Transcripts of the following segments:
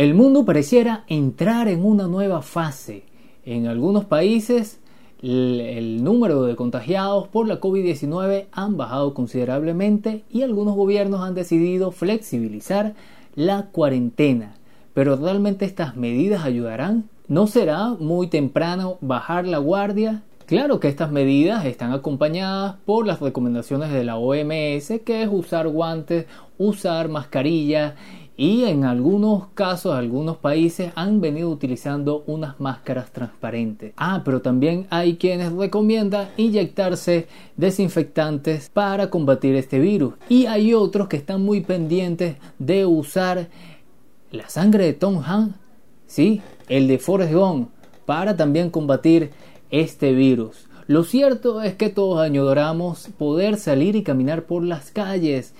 El mundo pareciera entrar en una nueva fase. En algunos países el, número de contagiados por la COVID-19 han bajado considerablemente y algunos gobiernos han decidido flexibilizar la cuarentena. Pero realmente estas medidas ayudarán. ¿No será muy temprano bajar la guardia? Claro que estas medidas están acompañadas por las recomendaciones de la OMS, que es usar guantes, usar mascarilla y en algunos casos, algunos países han venido utilizando unas máscaras transparentes. Ah, pero también hay quienes recomiendan inyectarse desinfectantes para combatir este virus. Y hay otros que están muy pendientes de usar la sangre de Tom Hanks, sí, el de Forrest Gump, para también combatir este virus. Lo cierto es que todos añoramos poder salir y caminar por las calles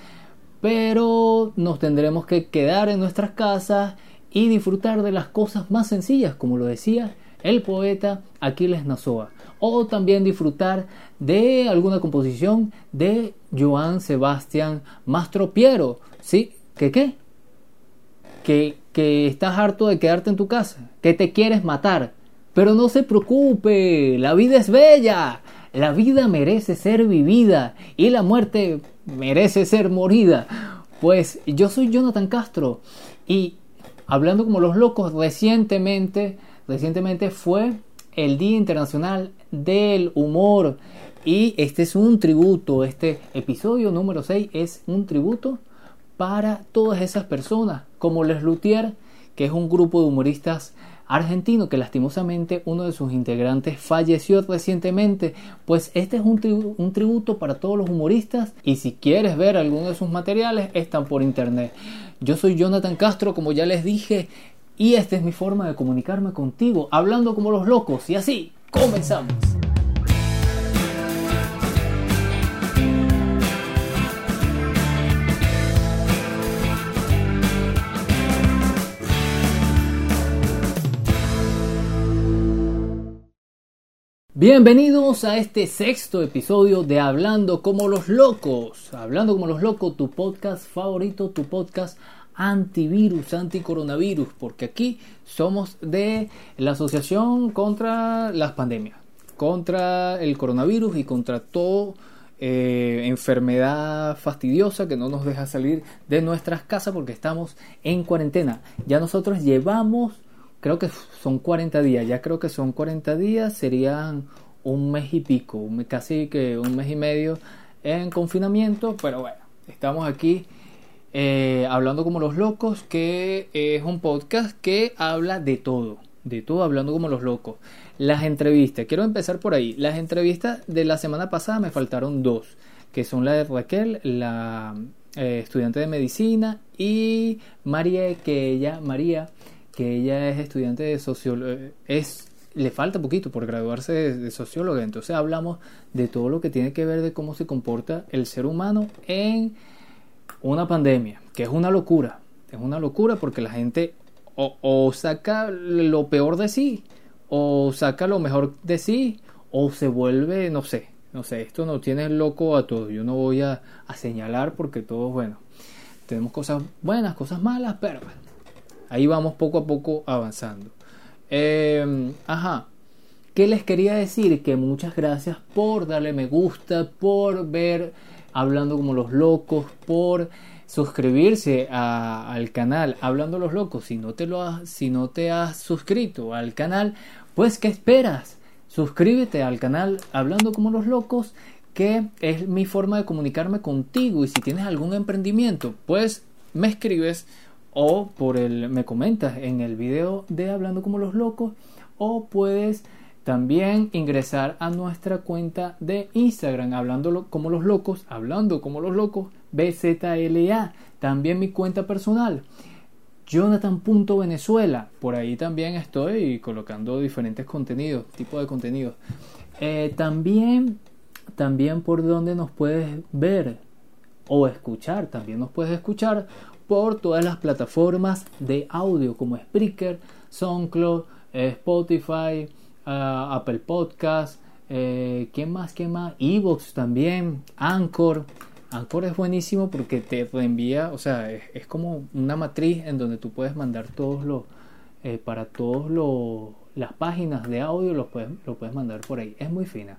pero nos tendremos que quedar en nuestras casas y disfrutar de las cosas más sencillas, como lo decía el poeta Aquiles Nazoa, o también disfrutar de alguna composición de Joan Sebastián Mastropiero, ¿sí? ¿Qué qué? Que, que estás harto de quedarte en tu casa, que te quieres matar, pero no se preocupe, la vida es bella, la vida merece ser vivida y la muerte merece ser morida. Pues yo soy Jonathan Castro y hablando como los locos, recientemente, recientemente fue el Día Internacional del Humor y este es un tributo, este episodio número 6 es un tributo para todas esas personas, como Les Luthier, que es un grupo de humoristas argentino que lastimosamente uno de sus integrantes falleció recientemente, pues este es un, tributo para todos los humoristas y si quieres ver alguno de sus materiales están por internet. Yo soy Jonathan Castro, como ya les dije, y esta es mi forma de comunicarme contigo, hablando como los locos y así, comenzamos. Bienvenidos a este sexto episodio de Hablando como los locos. Hablando como los locos, tu podcast favorito, tu podcast antivirus, anticoronavirus, porque aquí somos de la Asociación contra las Pandemias, contra el coronavirus y contra todo eh, enfermedad fastidiosa que no nos deja salir de nuestras casas porque estamos en cuarentena. Ya nosotros llevamos creo que son 40 días, ya creo que son 40 días, serían un mes y pico, casi que un mes y medio en confinamiento, pero bueno, estamos aquí eh, hablando como los locos, que es un podcast que habla de todo, de todo hablando como los locos. Las entrevistas, quiero empezar por ahí. Las entrevistas de la semana pasada me faltaron dos, que son la de Raquel, la eh, estudiante de medicina, y María, que ella, María, que ella es estudiante de sociología, es le falta poquito por graduarse de, socióloga, entonces hablamos de todo lo que tiene que ver de cómo se comporta el ser humano en una pandemia, que es una locura, es una locura porque la gente o, saca lo peor de sí, o saca lo mejor de sí, o se vuelve, no sé, no sé, esto no tiene loco a todos, yo no voy a, a señalar porque todos, bueno, tenemos cosas buenas, cosas malas, pero Ahí vamos poco a poco avanzando. Em, ajá. ¿Qué les quería decir? Que muchas gracias por darle me gusta, por ver hablando como los locos, por suscribirse al canal Hablando los locos. Si no te lo has, si no te has suscrito al canal, pues ¿qué esperas? Suscríbete al canal Hablando como los locos, que es mi forma de comunicarme contigo y si tienes algún emprendimiento, pues me escribes o por el me comentas en el video de Hablando como los locos o puedes también ingresar a nuestra cuenta de Instagram hablando como los locos, hablando como los locos BZLA, también mi cuenta personal Jonathan.venezuela, por ahí también estoy colocando diferentes contenidos, tipo de contenidos. Eh, también, también por donde nos puedes ver o escuchar, también nos puedes escuchar por todas las plataformas de audio como Spreaker, SoundCloud, eh, Spotify, eh, Apple Podcast, eh, ¿qué más? ¿Qué más? Evox también, Anchor, Anchor es buenísimo porque te reenvía, o sea, es, como una matriz en donde tú puedes mandar todos los, eh, para todos los, las páginas de audio, lo puedes, lo puedes mandar por ahí. Es muy fina.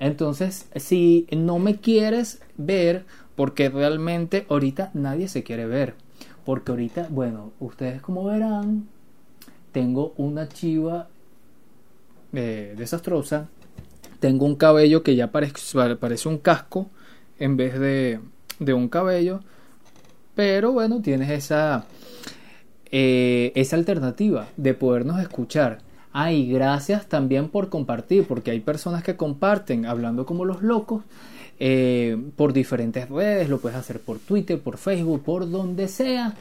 Entonces, si no me quieres ver, porque realmente ahorita nadie se quiere ver, porque ahorita, bueno, ustedes como verán, tengo una chiva eh, desastrosa, tengo un cabello que ya parece, un casco en vez de, de un cabello, pero bueno, tienes esa, eh, esa alternativa de podernos escuchar. Ay, gracias también por compartir, porque hay personas que comparten hablando como los locos eh, por diferentes redes, lo puedes hacer por Twitter, por Facebook, por donde sea.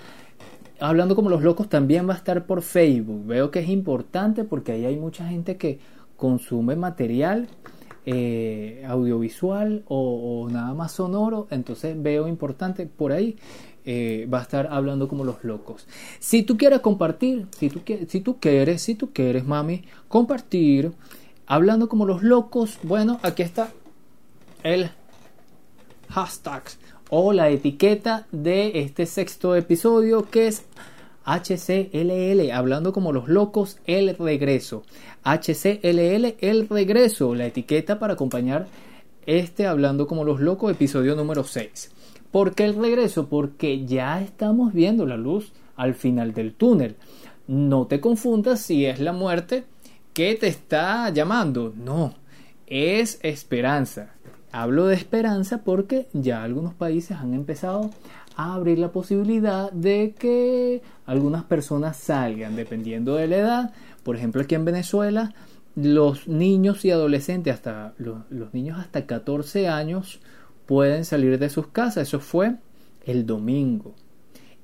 Hablando como los locos también va a estar por Facebook. Veo que es importante porque ahí hay mucha gente que consume material eh, audiovisual o, nada más sonoro. Entonces veo importante por ahí. Eh, va a estar hablando como los locos. Si tú quieres compartir, si tú, si tú quieres, si tú quieres, mami, compartir, hablando como los locos, bueno, aquí está el hashtags o la etiqueta de este sexto episodio que es HCLL, hablando como los locos, el regreso. HCLL, el regreso, la etiqueta para acompañar este hablando como los locos, episodio número 6. ¿Por qué el regreso? Porque ya estamos viendo la luz al final del túnel. No te confundas si es la muerte que te está llamando. No, es esperanza. Hablo de esperanza porque ya algunos países han empezado a abrir la posibilidad de que algunas personas salgan, dependiendo de la edad. Por ejemplo, aquí en Venezuela, los niños y adolescentes, hasta los, niños hasta 14 años, pueden salir de sus casas. Eso fue el domingo.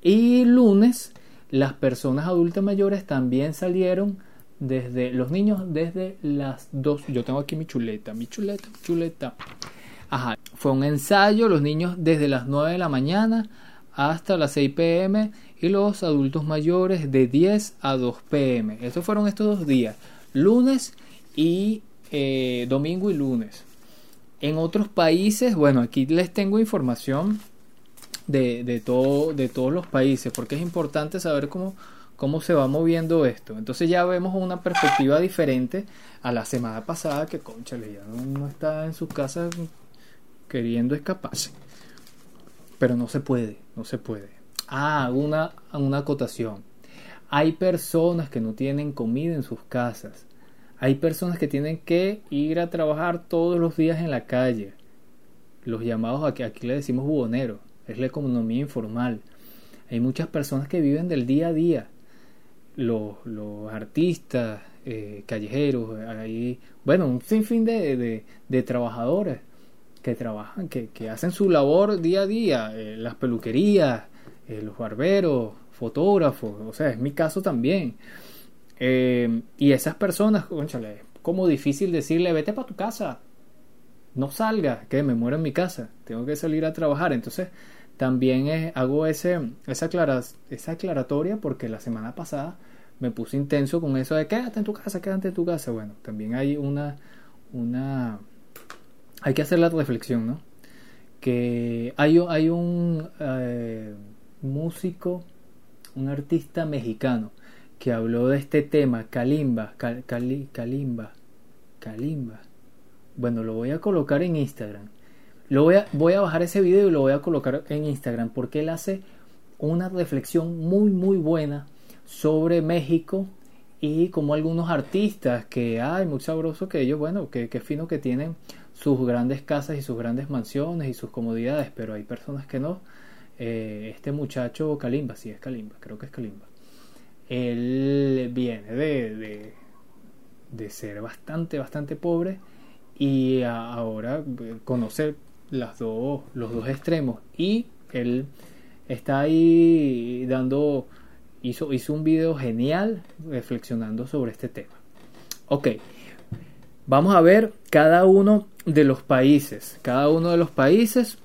Y lunes, las personas adultas mayores también salieron desde los niños desde las 2. Yo tengo aquí mi chuleta, mi chuleta, mi chuleta. Ajá, fue un ensayo, los niños desde las 9 de la mañana hasta las 6 pm y los adultos mayores de 10 a 2 pm. Estos fueron estos dos días, lunes y eh, domingo y lunes. En otros países, bueno, aquí les tengo información de, de, todo, de todos los países, porque es importante saber cómo, cómo se va moviendo esto. Entonces ya vemos una perspectiva diferente a la semana pasada que, concha, ya no, está en su casa queriendo escaparse. Pero no se puede, no se puede. Ah, una, una acotación. Hay personas que no tienen comida en sus casas. Hay personas que tienen que ir a trabajar todos los días en la calle. Los llamados aquí, aquí le decimos buhoneros. Es la economía informal. Hay muchas personas que viven del día a día. Los, artistas, eh, callejeros, hay, bueno, un sinfín de, de trabajadores que trabajan, que, hacen su labor día a día, eh, las peluquerías, eh, los barberos, fotógrafos, o sea, es mi caso también. Y esas personas, conchale, como difícil decirle, vete para tu casa, no salga, que me muero en mi casa, tengo que salir a trabajar. Entonces, también hago ese, esa, esa aclaratoria porque la semana pasada me puse intenso con eso de quédate en tu casa, quédate en tu casa. Bueno, también hay una, una hay que hacer la reflexión, ¿no? Que hay, hay un eh, músico, un artista mexicano que habló de este tema, Kalimba, Kalimba, Kalimba. Bueno, lo voy a colocar en Instagram. Lo voy a, voy a bajar ese video y lo voy a colocar en Instagram porque él hace una reflexión muy muy buena sobre México y como algunos artistas que hay muy sabroso que ellos bueno que, que fino que tienen sus grandes casas y sus grandes mansiones y sus comodidades, pero hay personas que no. Eh, este muchacho Kalimba, sí es Kalimba, creo que es Kalimba. Él viene de, de, ser bastante, bastante pobre y ahora eh, conoce las dos, los dos extremos y él está ahí dando, hizo, hizo un video genial reflexionando sobre este tema. Ok, vamos a ver cada uno de los países. Cada uno de los países,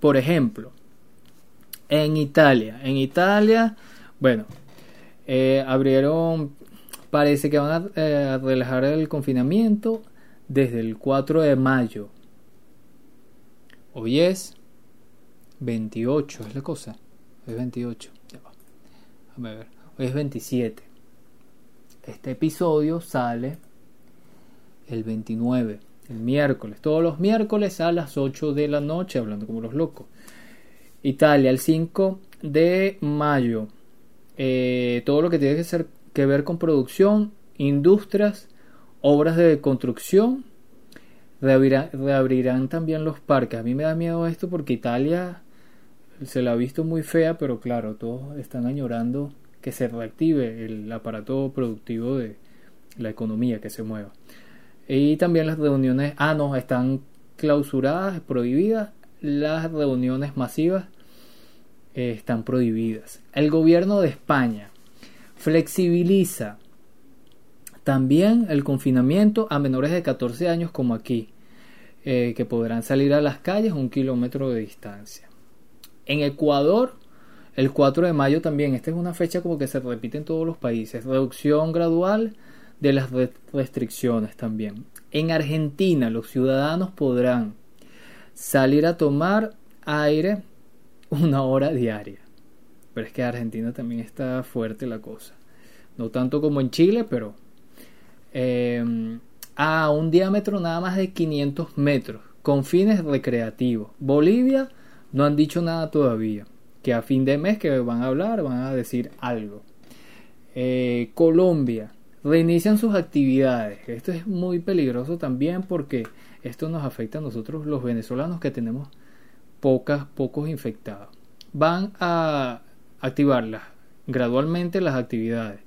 por ejemplo, en Italia. En Italia, bueno, eh, abrieron, parece que van a, eh, relajar el confinamiento desde el 4 de mayo. Hoy es 28 es la cosa. Hoy es 28. Ya va. Déjame ver. Hoy es 27. Este episodio sale el 29, el miércoles. Todos los miércoles a las 8 de la noche, hablando como los locos. Italia, el 5 de mayo. Eh, todo lo que tiene que, ser, que ver con producción, industrias, obras de construcción. Reabrirán, también los parques. A mí me da miedo esto porque Italia se la ha visto muy fea, pero claro, todos están añorando que se reactive el aparato productivo de la economía, que se mueva. Y también las reuniones, ah, no, están clausuradas, prohibidas las reuniones masivas eh, están prohibidas. El gobierno de España flexibiliza también el confinamiento a menores de 14 años como aquí, eh, que podrán salir a las calles un kilómetro de distancia. En Ecuador, el 4 de mayo también, esta es una fecha como que se repite en todos los países, reducción gradual de las restricciones también. En Argentina los ciudadanos podrán salir a tomar aire una hora diaria. Pero es que en Argentina también está fuerte la cosa. No tanto como en Chile, pero em, a un diámetro nada más de 500 metros, con fines recreativos. Bolivia no han dicho nada todavía. Que a fin de mes que van a hablar, van a decir algo. Eh, Colombia reinician sus actividades. Esto es muy peligroso también porque esto nos afecta a nosotros los venezolanos que tenemos pocas, pocos infectados. Van a activarlas gradualmente las actividades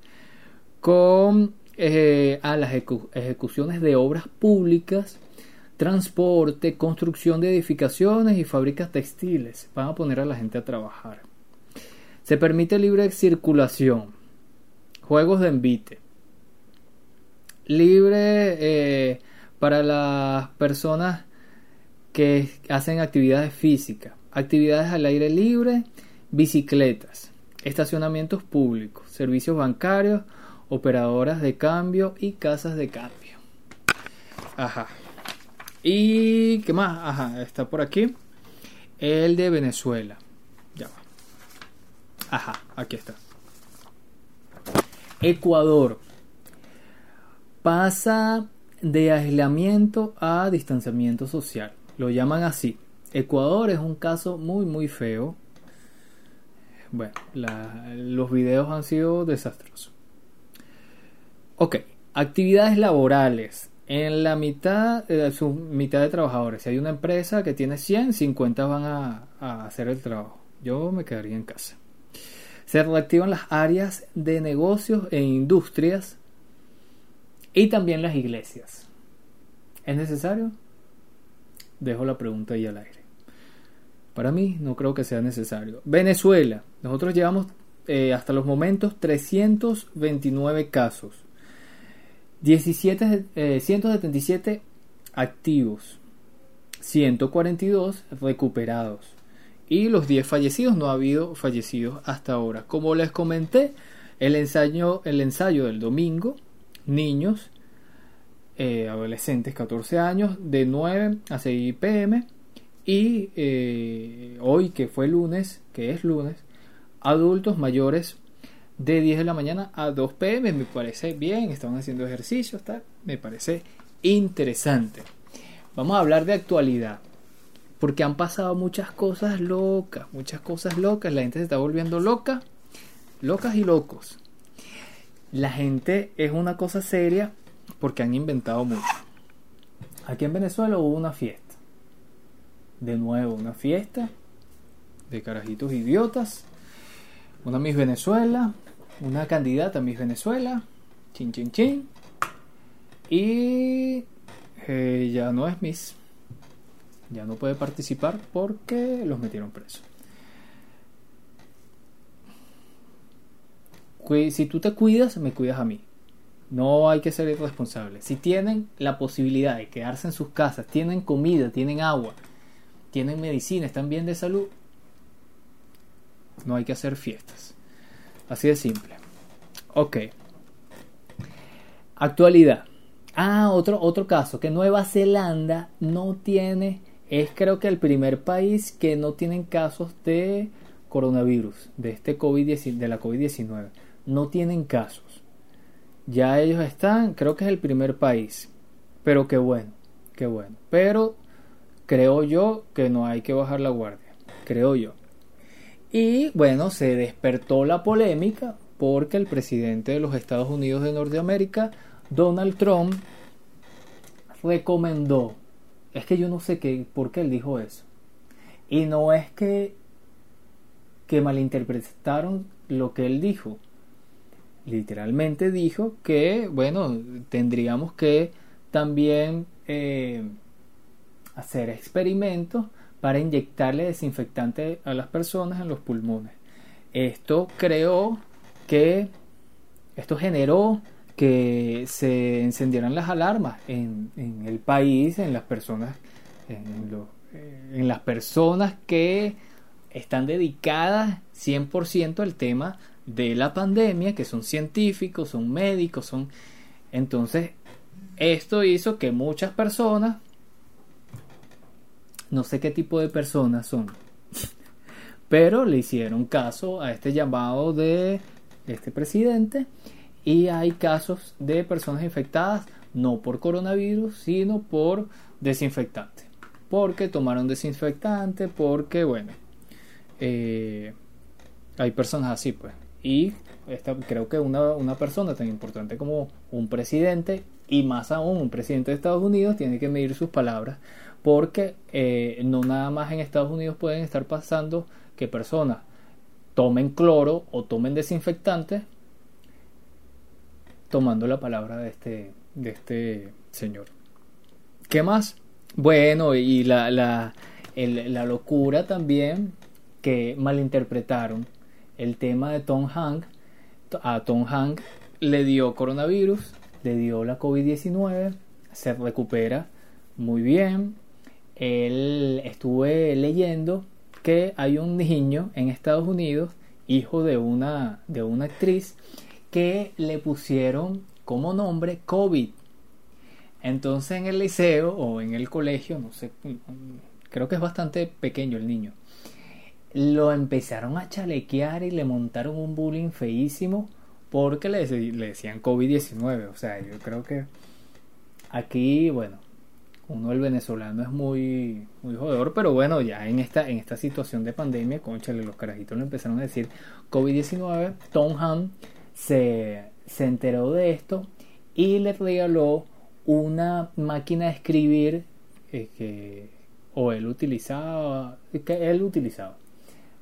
con eh, a las ejecuciones de obras públicas, transporte, construcción de edificaciones y fábricas textiles. Van a poner a la gente a trabajar. Se permite libre circulación, juegos de envite, libre eh, para las personas que hacen actividades físicas, actividades al aire libre, bicicletas, estacionamientos públicos, servicios bancarios, operadoras de cambio y casas de cambio. Ajá. ¿Y qué más? Ajá, está por aquí. El de Venezuela. Ya va. Ajá, aquí está. Ecuador pasa de aislamiento a distanciamiento social. Lo llaman así. Ecuador es un caso muy muy feo. Bueno, los videos han sido desastrosos. Ok, actividades laborales. En la mitad, de su mitad de trabajadores. Si hay una empresa que tiene 100, 50 van a, a hacer el trabajo. Yo me quedaría en casa. Se reactivan las áreas de negocios e industrias y también las iglesias. ¿Es necesario? Dejo la pregunta ahí al aire. Para mí no creo que sea necesario. Venezuela. Nosotros llevamos eh, hasta los momentos 329 casos. 17, 177 eh, activos. 142 recuperados. Y los 10 fallecidos, no ha habido fallecidos hasta ahora. Como les comenté, el ensayo, el ensayo del domingo, niños eh, adolescentes 14 años de 9 a 6 pm y eh, hoy que fue lunes, que es lunes, adultos mayores de 10 de la mañana a 2 pm, me parece bien, estaban haciendo ejercicio, está, me parece interesante. Vamos a hablar de actualidad, porque han pasado muchas cosas locas, muchas cosas locas, la gente se está volviendo loca, locas y locos. La gente es una cosa seria porque han inventado mucho. Aquí en Venezuela hubo una fiesta. De nuevo, una fiesta de carajitos idiotas. Una Miss Venezuela, una candidata a Miss Venezuela, chin chin chin. Y eh, ya no es Miss. Ya no puede participar porque los metieron presos. Si tú te cuidas, me cuidas a mí. No hay que ser irresponsables. Si tienen la posibilidad de quedarse en sus casas, tienen comida, tienen agua, tienen medicina, están bien de salud, no hay que hacer fiestas. Así de simple. Ok. Actualidad. Ah, otro, otro caso, que Nueva Zelanda no tiene es creo que el primer país que no tienen casos de coronavirus, de este COVID de la COVID-19. No tienen casos. Ya ellos están, creo que es el primer país. Pero qué bueno, qué bueno. Pero creo yo que no hay que bajar la guardia. Creo yo. Y bueno, se despertó la polémica porque el presidente de los Estados Unidos de Norteamérica, Donald Trump, recomendó. Es que yo no sé qué, por qué él dijo eso. Y no es que, que malinterpretaron lo que él dijo. Literalmente dijo que, bueno, tendríamos que también eh, hacer experimentos para inyectarle desinfectante a las personas en los pulmones. Esto creó que, esto generó que se encendieran las alarmas en, el país, en las personas, en, en las personas que están dedicadas 100% al tema de la pandemia, que son científicos, son médicos, son... Entonces, esto hizo que muchas personas, no sé qué tipo de personas son, pero le hicieron caso a este llamado de este presidente y hay casos de personas infectadas no por coronavirus, sino por desinfectante. Porque tomaron desinfectante, porque, bueno, eh, hay personas así, pues. Y creo que una, una persona tan importante como un presidente, y más aún un presidente de Estados Unidos, tiene que medir sus palabras, porque eh, no nada más en Estados Unidos pueden estar pasando que personas tomen cloro o tomen desinfectantes tomando la palabra de este, de este señor. ¿Qué más? Bueno, y la, la, la locura también que malinterpretaron el tema de Tom Hank. A Tom Hank le dio coronavirus, le dio la COVID-19, se recupera muy bien. Él estuve leyendo que hay un niño en Estados Unidos, hijo de una, de una actriz, que le pusieron como nombre COVID. Entonces en el liceo o en el colegio, no sé, creo que es bastante pequeño el niño, lo empezaron a chalequear y le montaron un bullying feísimo porque le, le decían COVID-19. O sea, yo creo que aquí, bueno, uno el venezolano es muy muy jodedor, pero bueno, ya en esta en esta situación de pandemia, conchale, los carajitos le empezaron a decir COVID-19. Tom Han se, se enteró de esto y le regaló una máquina de escribir eh, que o él utilizaba él utilizaba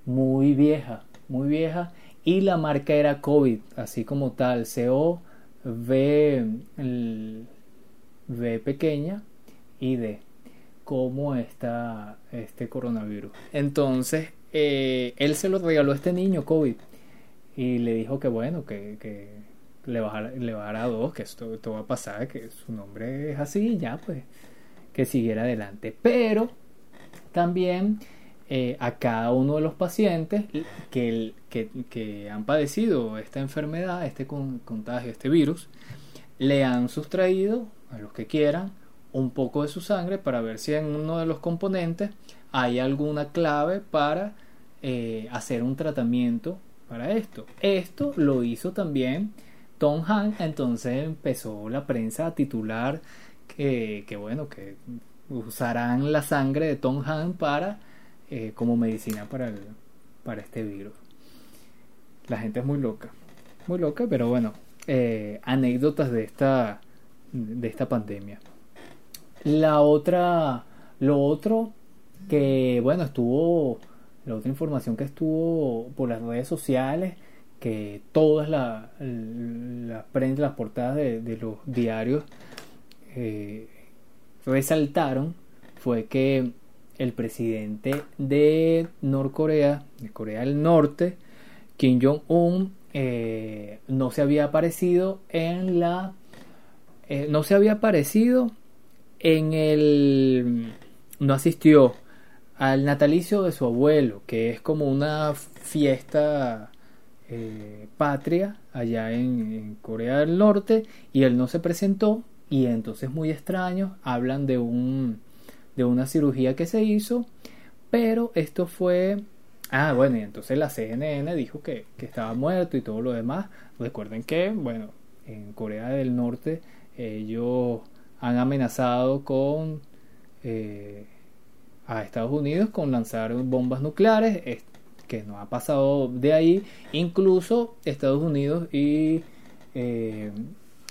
muy vieja muy vieja y la marca era COVID así como tal CO V V pequeña y D como está este coronavirus entonces eh, él se lo regaló a este niño COVID y le dijo que bueno, que, que le, bajara, le a dos, que esto, va a pasar, que su nombre es así, ya pues, que siguiera adelante. Pero también eh, a cada uno de los pacientes que, que, que, han padecido esta enfermedad, este contagio, este virus, le han sustraído, a los que quieran, un poco de su sangre para ver si en uno de los componentes hay alguna clave para eh, hacer un tratamiento para esto. Esto lo hizo también Tom Hanks, entonces empezó la prensa a titular que, bueno, que usarán la sangre de Tom Hanks para eh, como medicina para, para este virus. La gente es muy loca, muy loca, pero bueno, eh, anécdotas de esta, de esta pandemia. La otra, lo otro que bueno, estuvo la otra información que estuvo por las redes sociales, que todas las la, las portadas de, los diarios eh, resaltaron, fue que el presidente de Norcorea, de Corea del Norte, Kim Jong-un, eh, no se había aparecido en la... Eh, no se había aparecido en el... no asistió al natalicio de su abuelo, que es como una fiesta eh, patria allá en, Corea del Norte, y él no se presentó, y entonces muy extraño, hablan de un de una cirugía que se hizo, pero esto fue... Ah, bueno, y entonces la CNN dijo que, que estaba muerto y todo lo demás. Recuerden que, bueno, en Corea del Norte ellos han amenazado con eh, a Estados Unidos con lanzar bombas nucleares, que no ha pasado de ahí. Incluso Estados Unidos y eh,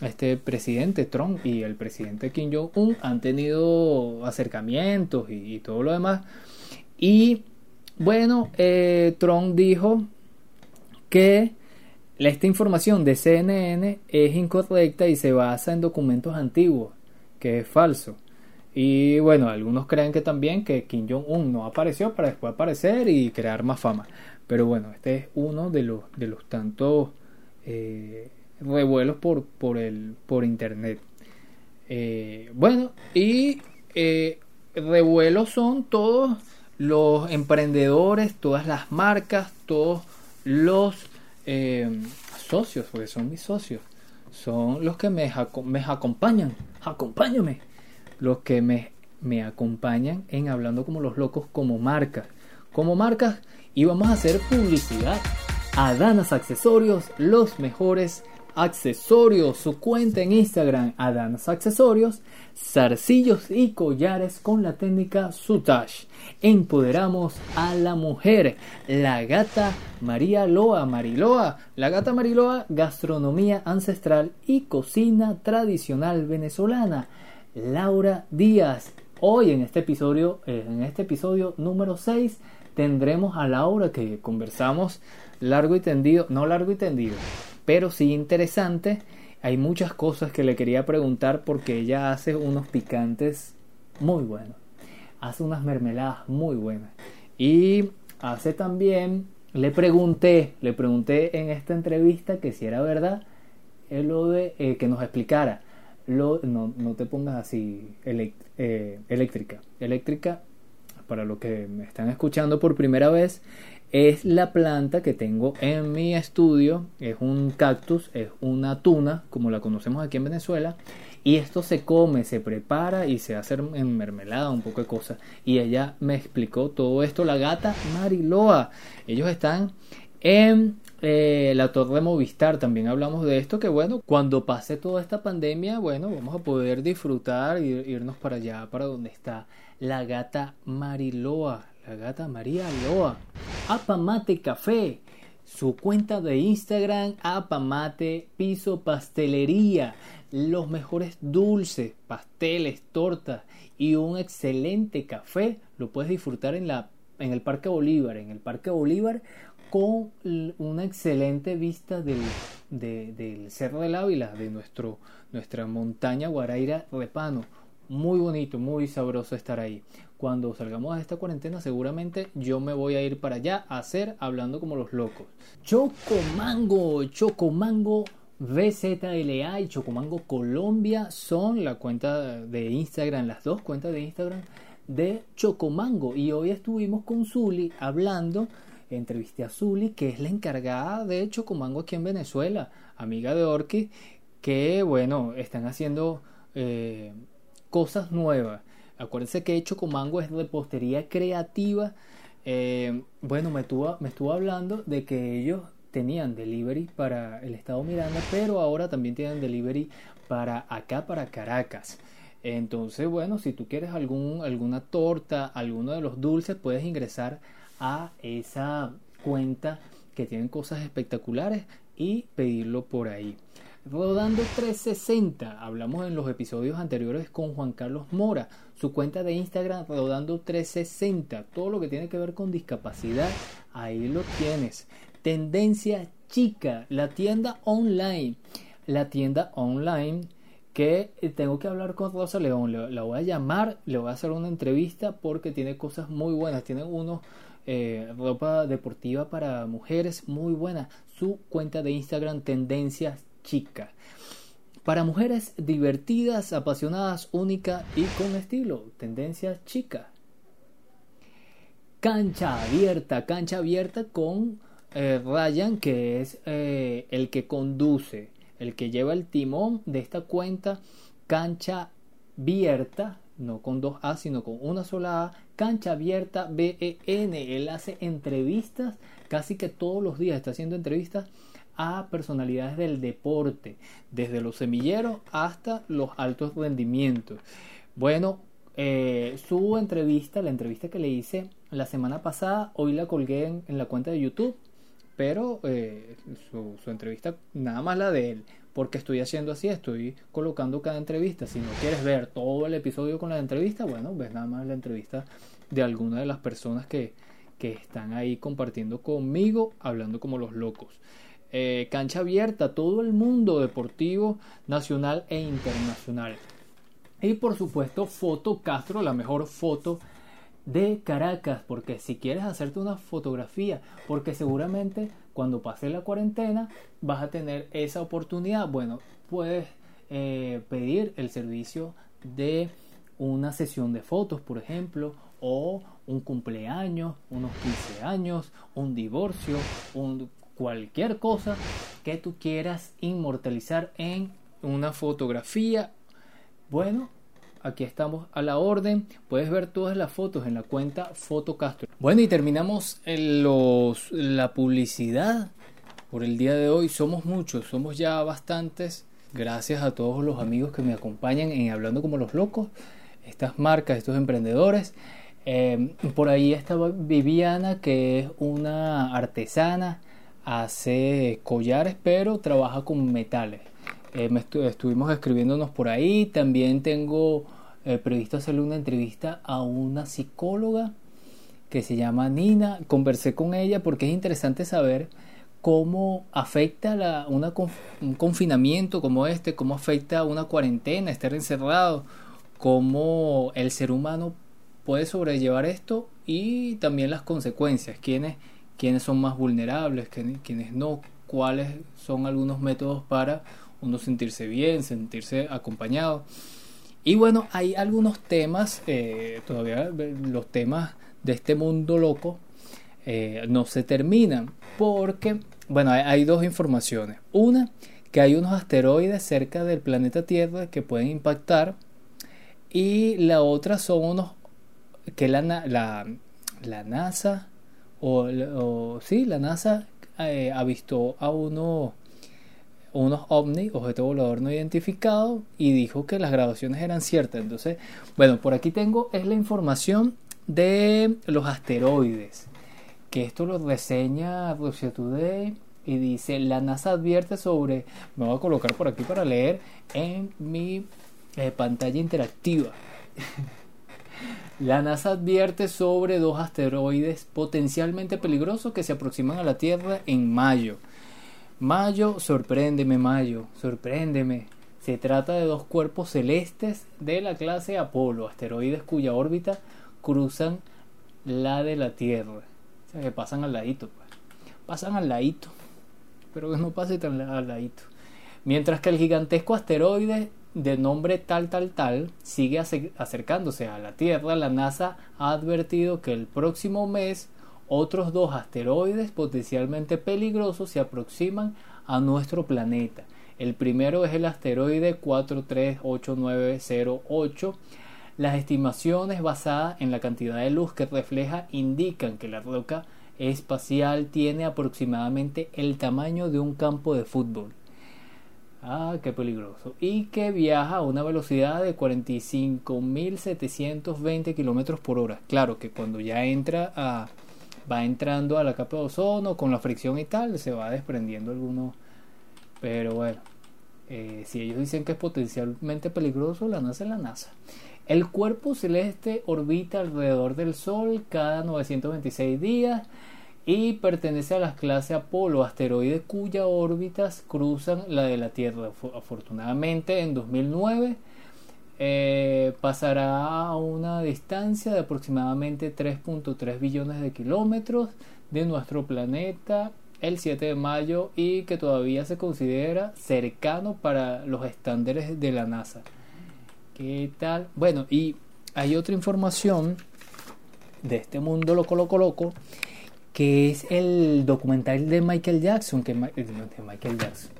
este presidente Trump y el presidente Kim Jong-un han tenido acercamientos y, todo lo demás. Y bueno, eh, Trump dijo que esta información de CNN es incorrecta y se basa en documentos antiguos, que es falso. Y bueno, algunos creen que también que Kim Jong-un no apareció para después aparecer y crear más fama. Pero bueno, este es uno de los, de los tantos eh, revuelos por, por, el, por internet. Eh, bueno, y eh, revuelos son todos los emprendedores, todas las marcas, todos los socios, porque son mis socios, son los que me, me acompañan. Acompáñame los que me, me acompañan en Hablando como los locos como marcas. Como marcas y vamos a hacer publicidad. Adanas Accesorios, los mejores accesorios. Su cuenta en Instagram, Adanas Accesorios, zarcillos y collares con la técnica Sutash. Empoderamos a la mujer. La gata María Loa, Mariloa. La gata Mariloa, gastronomía ancestral y cocina tradicional venezolana. Laura Díaz. Hoy en este episodio, eh, en este episodio número 6, tendremos a Laura que conversamos largo y tendido, no largo y tendido, pero sí interesante. Hay muchas cosas que le quería preguntar porque ella hace unos picantes muy buenos. Hace unas mermeladas muy buenas. Y hace también, le pregunté, le pregunté en esta entrevista que si era verdad, de eh, que nos explicara lo, no, no te pongas así eh, eléctrica. Eléctrica, para los que me están escuchando por primera vez, es la planta que tengo en mi estudio. Es un cactus, es una tuna, como la conocemos aquí en Venezuela. Y esto se come, se prepara y se hace en mermelada, un poco de cosas. Y ella me explicó todo esto, la gata Mariloa. Ellos están en eh, la torre de Movistar también hablamos de esto, que bueno, cuando pase toda esta pandemia, bueno, vamos a poder disfrutar y irnos para allá, para donde está la gata Mariloa, la gata María Loa. Apamate Café, su cuenta de Instagram, Apamate Piso Pastelería, los mejores dulces, pasteles, tortas y un excelente café lo puedes disfrutar en la en el Parque Bolívar, en el Parque Bolívar con una excelente vista del, del Cerro del Ávila, de nuestro, nuestra montaña Guaraira Repano. Muy bonito, muy sabroso estar ahí. Cuando salgamos de esta cuarentena, seguramente yo me voy a ir para allá a hacer hablando como los locos. Chocomango, Chocomango VZLA y Chocomango Colombia son la cuenta de Instagram, las dos cuentas de Instagram de Chocomango. Y hoy estuvimos con Zuli hablando entrevisté a Zuli, que es la encargada de Chocomango aquí en Venezuela, amiga de Orki, que bueno, están haciendo eh, cosas nuevas. Acuérdense que Chocomango es repostería creativa. Eh, bueno, me estuvo, me estuvo hablando de que ellos tenían delivery para el estado Miranda, pero ahora también tienen delivery para acá, para Caracas. Entonces, bueno, si tú quieres algún, alguna torta, alguno de los dulces, puedes ingresar a esa cuenta que tienen cosas espectaculares y pedirlo por ahí. Rodando 360, hablamos en los episodios anteriores con Juan Carlos Mora, su cuenta de Instagram Rodando 360, todo lo que tiene que ver con discapacidad, ahí lo tienes. Tendencia chica, la tienda online, la tienda online que tengo que hablar con Rosa León, la voy a llamar, le voy a hacer una entrevista porque tiene cosas muy buenas, tiene unos eh, ropa deportiva para mujeres muy buena. Su cuenta de Instagram Tendencias Chicas. Para mujeres divertidas, apasionadas, única y con estilo. Tendencias Chicas. Cancha abierta, cancha abierta con eh, Ryan, que es eh, el que conduce, el que lleva el timón de esta cuenta. Cancha abierta, no con dos A, sino con una sola A, Cancha Abierta BEN. Él hace entrevistas casi que todos los días, está haciendo entrevistas a personalidades del deporte, desde los semilleros hasta los altos rendimientos. Bueno, eh, su entrevista, la entrevista que le hice la semana pasada, hoy la colgué en, la cuenta de YouTube, pero eh, su, su, entrevista, nada más la de él, porque estoy haciendo así, estoy colocando cada entrevista. Si no quieres ver todo el episodio con la entrevista, bueno, ves nada más la entrevista de alguna de las personas que, que están ahí compartiendo conmigo, hablando como los locos. Eh, cancha abierta, todo el mundo deportivo nacional e internacional. Y por supuesto, Foto Castro, la mejor foto de Caracas, porque si quieres hacerte una fotografía, porque seguramente cuando pase la cuarentena vas a tener esa oportunidad, bueno, puedes eh, pedir el servicio de una sesión de fotos, por ejemplo, o un cumpleaños, unos 15 años, un divorcio, un cualquier cosa que tú quieras inmortalizar en una fotografía. Bueno, aquí estamos a la orden. Puedes ver todas las fotos en la cuenta Fotocastro. Bueno, y terminamos los, la publicidad por el día de hoy. Somos muchos, somos ya bastantes. Gracias a todos los amigos que me acompañan en Hablando como los locos. Estas marcas, estos emprendedores. Eh, por ahí estaba Viviana, que es una artesana hace collares, pero trabaja con metales. Eh, estuvimos escribiéndonos por ahí. También tengo eh, previsto hacerle una entrevista a una psicóloga que se llama Nina. Conversé con ella porque es interesante saber cómo afecta la, una, un confinamiento como este, cómo afecta una cuarentena, estar encerrado, cómo el ser humano puede sobrellevar esto y también las consecuencias, quiénes quiénes son más vulnerables, quiénes no, cuáles son algunos métodos para uno sentirse bien, sentirse acompañado. Y bueno, hay algunos temas, eh, todavía los temas de este mundo loco eh, no se terminan, porque, bueno, hay, hay, dos informaciones. Una, que hay unos asteroides cerca del planeta Tierra que pueden impactar, y la otra son unos que la, la, la NASA o, o sí, la NASA eh, avistó a uno, unos ovni, objeto volador no identificado, y dijo que las grabaciones eran ciertas. Entonces, bueno, por aquí tengo es la información de los asteroides, que esto lo reseña Russia Today y dice, la NASA advierte sobre, me voy a colocar por aquí para leer en mi eh, pantalla interactiva. La NASA advierte sobre dos asteroides potencialmente peligrosos que se aproximan a la Tierra en mayo. Mayo, sorpréndeme Mayo, sorpréndeme. Se trata de dos cuerpos celestes de la clase Apolo, asteroides cuya órbita cruzan la de la Tierra. O sea, que pasan al ladito. Pues. Pasan al ladito. Pero que no pase tan al ladito. Mientras que el gigantesco asteroide de nombre tal tal tal sigue acercándose a la Tierra, la NASA ha advertido que el próximo mes otros dos asteroides potencialmente peligrosos se aproximan a nuestro planeta. El primero es el asteroide 438908. Las estimaciones basadas en la cantidad de luz que refleja indican que la roca espacial tiene aproximadamente el tamaño de un campo de fútbol. Ah, qué peligroso. Y que viaja a una velocidad de 45.720 kilómetros por hora. Claro que cuando ya entra a. va entrando a la capa de ozono con la fricción y tal, se va desprendiendo algunos. Pero bueno, eh, si ellos dicen que es potencialmente peligroso, la NASA es la NASA. El cuerpo celeste orbita alrededor del Sol cada 926 días y pertenece a la clase Apolo, asteroides cuyas órbitas cruzan la de la Tierra. Afortunadamente, en 2009 eh, pasará a una distancia de aproximadamente 3.3 billones de kilómetros de nuestro planeta el 7 de mayo y que todavía se considera cercano para los estándares de la NASA. ¿Qué tal? Bueno, y hay otra información de este mundo loco, loco, loco que es el documental de Michael Jackson, que de Michael Jackson,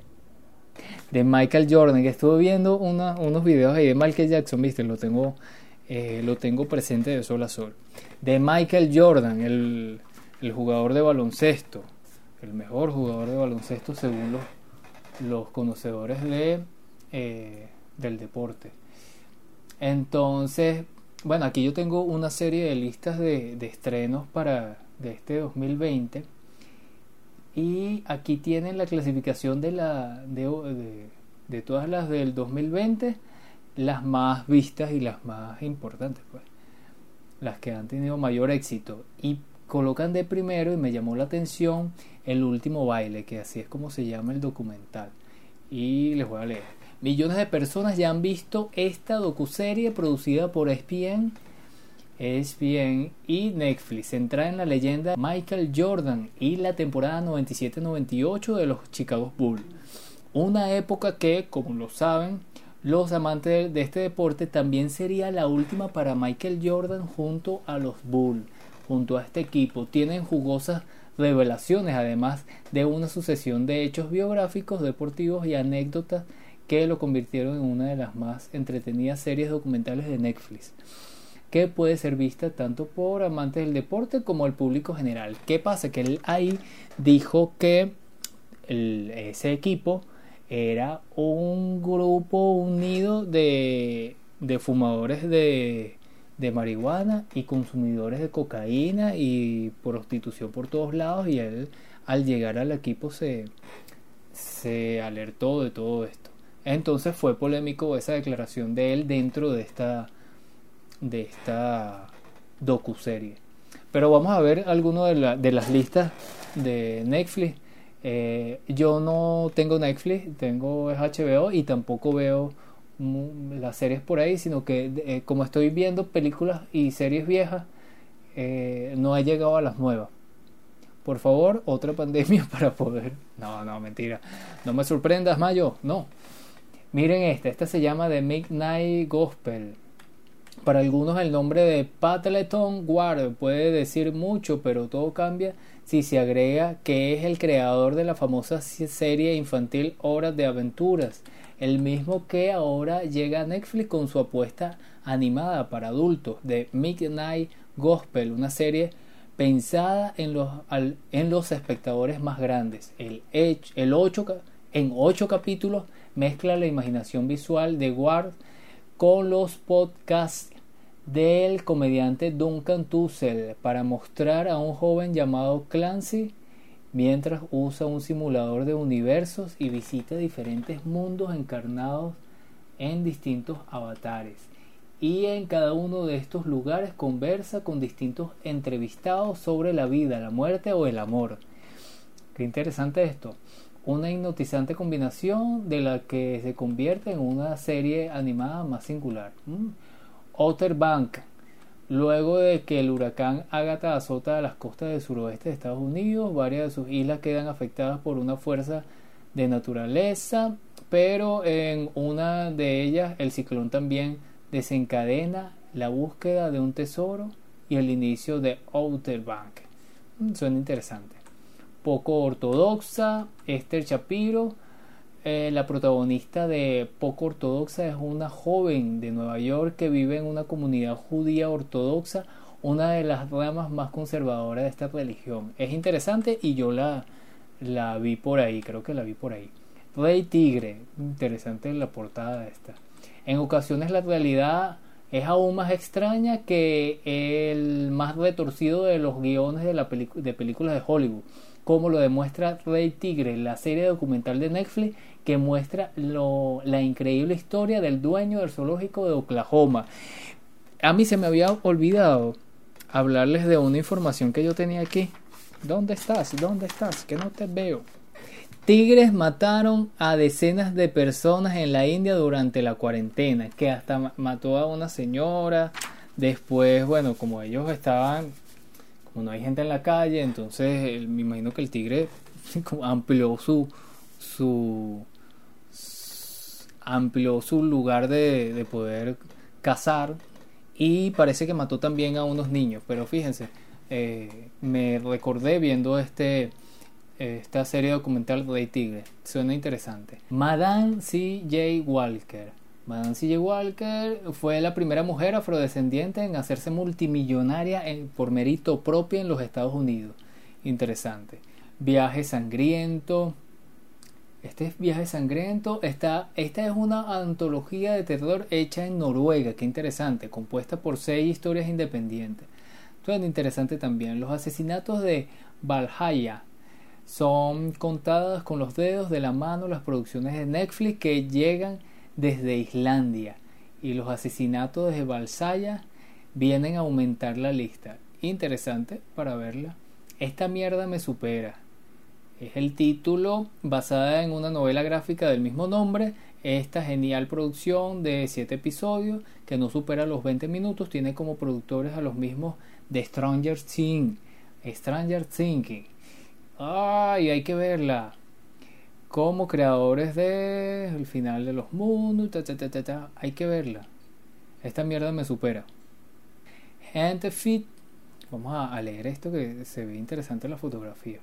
de Michael Jordan, que estuve viendo unos videos ahí de Michael Jackson, viste, lo tengo eh, lo tengo presente de sol a sol. De Michael Jordan, el, el jugador de baloncesto, el mejor jugador de baloncesto según los, los conocedores de, eh, del deporte. Entonces, bueno, aquí yo tengo una serie de listas de, de estrenos para de este 2020 y aquí tienen la clasificación de, la, de, de, todas las del 2020, las más vistas y las más importantes, pues. Las que han tenido mayor éxito. Y colocan de primero, y me llamó la atención, El último baile, que así es como se llama el documental. Y les voy a leer. Millones de personas ya han visto esta docuserie producida por ESPN es bien y Netflix centrada en la leyenda Michael Jordan y la temporada 97-98 de los Chicago Bulls. Una época que, como lo saben, los amantes de este deporte también sería la última para Michael Jordan junto a los Bulls, junto a este equipo. Tienen jugosas revelaciones, además de una sucesión de hechos biográficos, deportivos y anécdotas que lo convirtieron en una de las más entretenidas series documentales de Netflix que puede ser vista tanto por amantes del deporte como el público general. ¿Qué pasa? Que él ahí dijo que ese equipo era un grupo unido de, de fumadores de, de marihuana y consumidores de cocaína y prostitución por todos lados y él al llegar al equipo se, se alertó de todo esto. Entonces fue polémico esa declaración de él dentro de esta de esta docuserie. Pero vamos a ver algunas de, de, las listas de Netflix. Eh, yo no tengo Netflix, tengo HBO y tampoco veo las series por ahí, sino que eh, como estoy viendo películas y series viejas, eh, no he llegado a las nuevas. Por favor, otra pandemia para poder... No, no, mentira. No me sorprendas, Mayo. No. Miren esta. Esta se llama The Midnight Gospel. Para algunos el nombre de Patleton Ward puede decir mucho, pero todo cambia si se agrega que es el creador de la famosa serie infantil Horas de Aventuras, el mismo que ahora llega a Netflix con su apuesta animada para adultos de Midnight Gospel, una serie pensada en los, en los espectadores más grandes. El, el en ocho capítulos mezcla la imaginación visual de Ward con los podcasts del comediante Duncan Tussell para mostrar a un joven llamado Clancy mientras usa un simulador de universos y visita diferentes mundos encarnados en distintos avatares. Y en cada uno de estos lugares conversa con distintos entrevistados sobre la vida, la muerte o el amor. Qué interesante esto. Una hipnotizante combinación de la que se convierte en una serie animada más singular. Mm. Outer Bank. Luego de que el huracán Agatha azota las costas del suroeste de Estados Unidos, varias de sus islas quedan afectadas por una fuerza de naturaleza, pero en una de ellas el ciclón también desencadena la búsqueda de un tesoro y el inicio de Outer Bank. Mm, suena interesante. Poco ortodoxa, Esther Shapiro eh, la protagonista de Poco Ortodoxa es una joven de Nueva York que vive en una comunidad judía ortodoxa, una de las ramas más conservadoras de esta religión. Es interesante y yo la, la vi por ahí, creo que la vi por ahí. Rey Tigre, interesante la portada de esta. En ocasiones la realidad es aún más extraña que el más retorcido de los guiones de, la de películas de Hollywood, como lo demuestra Rey Tigre, la serie documental de Netflix que muestra lo, la increíble historia del dueño del zoológico de Oklahoma. A mí se me había olvidado hablarles de una información que yo tenía aquí. ¿Dónde estás? ¿Dónde estás? Que no te veo. Tigres mataron a decenas de personas en la India durante la cuarentena, que hasta mató a una señora. Después, bueno, como ellos estaban, como no hay gente en la calle, entonces me imagino que el tigre amplió su, su, amplió su lugar de, poder cazar y parece que mató también a unos niños. Pero fíjense, eh, me recordé viendo este esta serie documental Rey Tigre. Suena interesante. Madame C. J. Walker. Nancy Walker fue la primera mujer afrodescendiente en hacerse multimillonaria por mérito propio en los Estados Unidos. Interesante. Viaje sangriento. Este es Viaje sangriento. Esta, esta es una antología de terror hecha en Noruega. Qué interesante. Compuesta por seis historias independientes. Esto interesante también. Los asesinatos de Valhalla son contadas con los dedos de la mano las producciones de Netflix que llegan desde Islandia y los asesinatos de Valsaya vienen a aumentar la lista. Interesante para verla. Esta mierda me supera. Es el título basada en una novela gráfica del mismo nombre. Esta genial producción de 7 episodios que no supera los 20 minutos tiene como productores a los mismos de Stranger Things. Stranger Thinking. Ay, hay que verla como creadores de El final de los mundos, hay que verla. Esta mierda me supera. Gente fit. Vamos a, leer esto que se ve interesante la fotografía.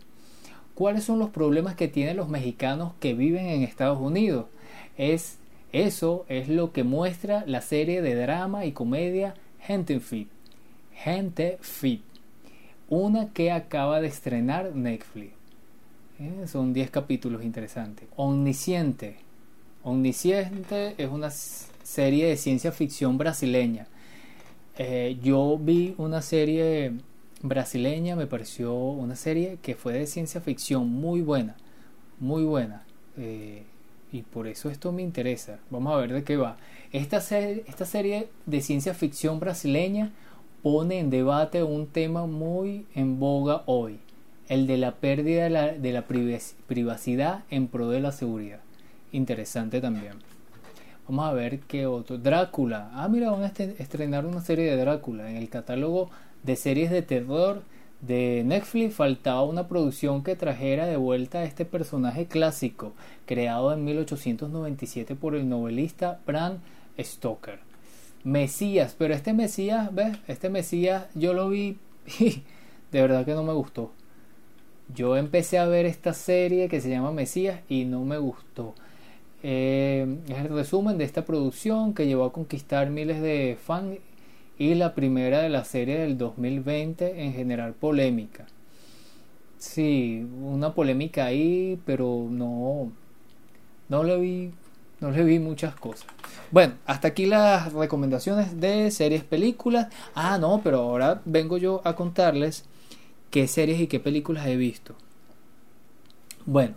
¿Cuáles son los problemas que tienen los mexicanos que viven en Estados Unidos? Es eso es lo que muestra la serie de drama y comedia Gente Fit. Gente Fit. Una que acaba de estrenar Netflix. Eh, son 10 capítulos interesantes. Omnisciente. Omnisciente es una serie de ciencia ficción brasileña. Eh, yo vi una serie brasileña, me pareció una serie que fue de ciencia ficción muy buena, muy buena. Eh, y por eso esto me interesa. Vamos a ver de qué va. Esta, esta serie de ciencia ficción brasileña pone en debate un tema muy en boga hoy el de la pérdida de la, privacidad en pro de la seguridad. Interesante también. Vamos a ver qué otro. Drácula. Ah, mira, van a estrenar una serie de Drácula. En el catálogo de series de terror de Netflix faltaba una producción que trajera de vuelta a este personaje clásico, creado en 1897 por el novelista Bram Stoker. Mesías, pero este Mesías, ¿ves? Este Mesías yo lo vi y de verdad que no me gustó. Yo empecé a ver esta serie que se llama Mesías y no me gustó. Eh, es el resumen de esta producción que llevó a conquistar miles de fans y la primera de la serie del 2020 en generar polémica. Sí, una polémica ahí, pero no, no le vi, no le vi muchas cosas. Bueno, hasta aquí las recomendaciones de series, películas. Ah, no, pero ahora vengo yo a contarles qué series y qué películas he visto. Bueno,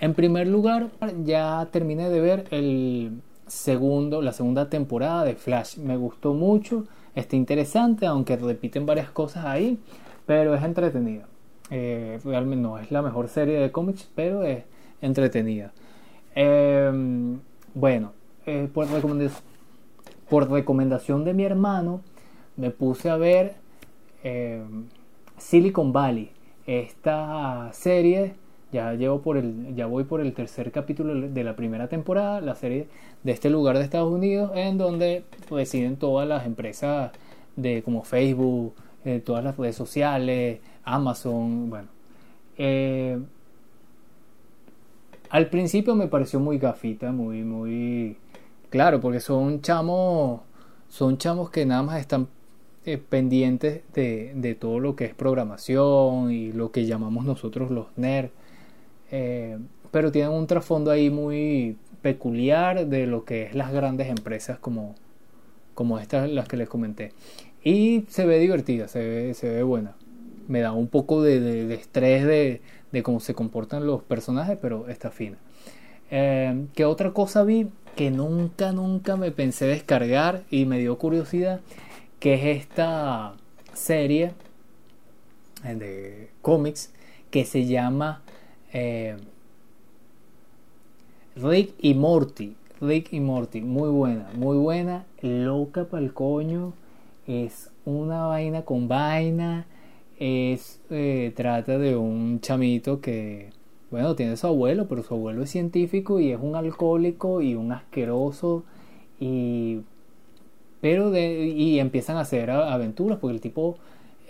en primer lugar, ya terminé de ver el segundo, la segunda temporada de Flash. Me gustó mucho, está interesante, aunque repiten varias cosas ahí, pero es entretenida. Eh, realmente no es la mejor serie de cómics, pero es entretenida. Em, bueno, eh, por, recomendación, de mi hermano, me puse a ver em, Silicon Valley. Esta serie ya llevo por el ya voy por el tercer capítulo de la primera temporada, la serie de este lugar de Estados Unidos en donde residen todas las empresas de como Facebook, eh, todas las redes sociales, Amazon, bueno. Eh, al principio me pareció muy gafita, muy muy claro, porque son chamos son chamos que nada más están eh, pendientes de, todo lo que es programación y lo que llamamos nosotros los nerds. Eh, pero tienen un trasfondo ahí muy peculiar de lo que es las grandes empresas como, como estas las que les comenté. Y se ve divertida, se ve, se ve buena. Me da un poco de, estrés de, cómo se comportan los personajes, pero está fina. Eh, ¿Qué otra cosa vi que nunca, nunca me pensé descargar y me dio curiosidad? que es esta serie de cómics que se llama eh, Rick y Morty. Rick y Morty, muy buena, muy buena, loca para el coño, es una vaina con vaina, es eh, trata de un chamito que, bueno, tiene su abuelo, pero su abuelo es científico y es un alcohólico y un asqueroso. Y pero de, y empiezan a hacer aventuras porque el tipo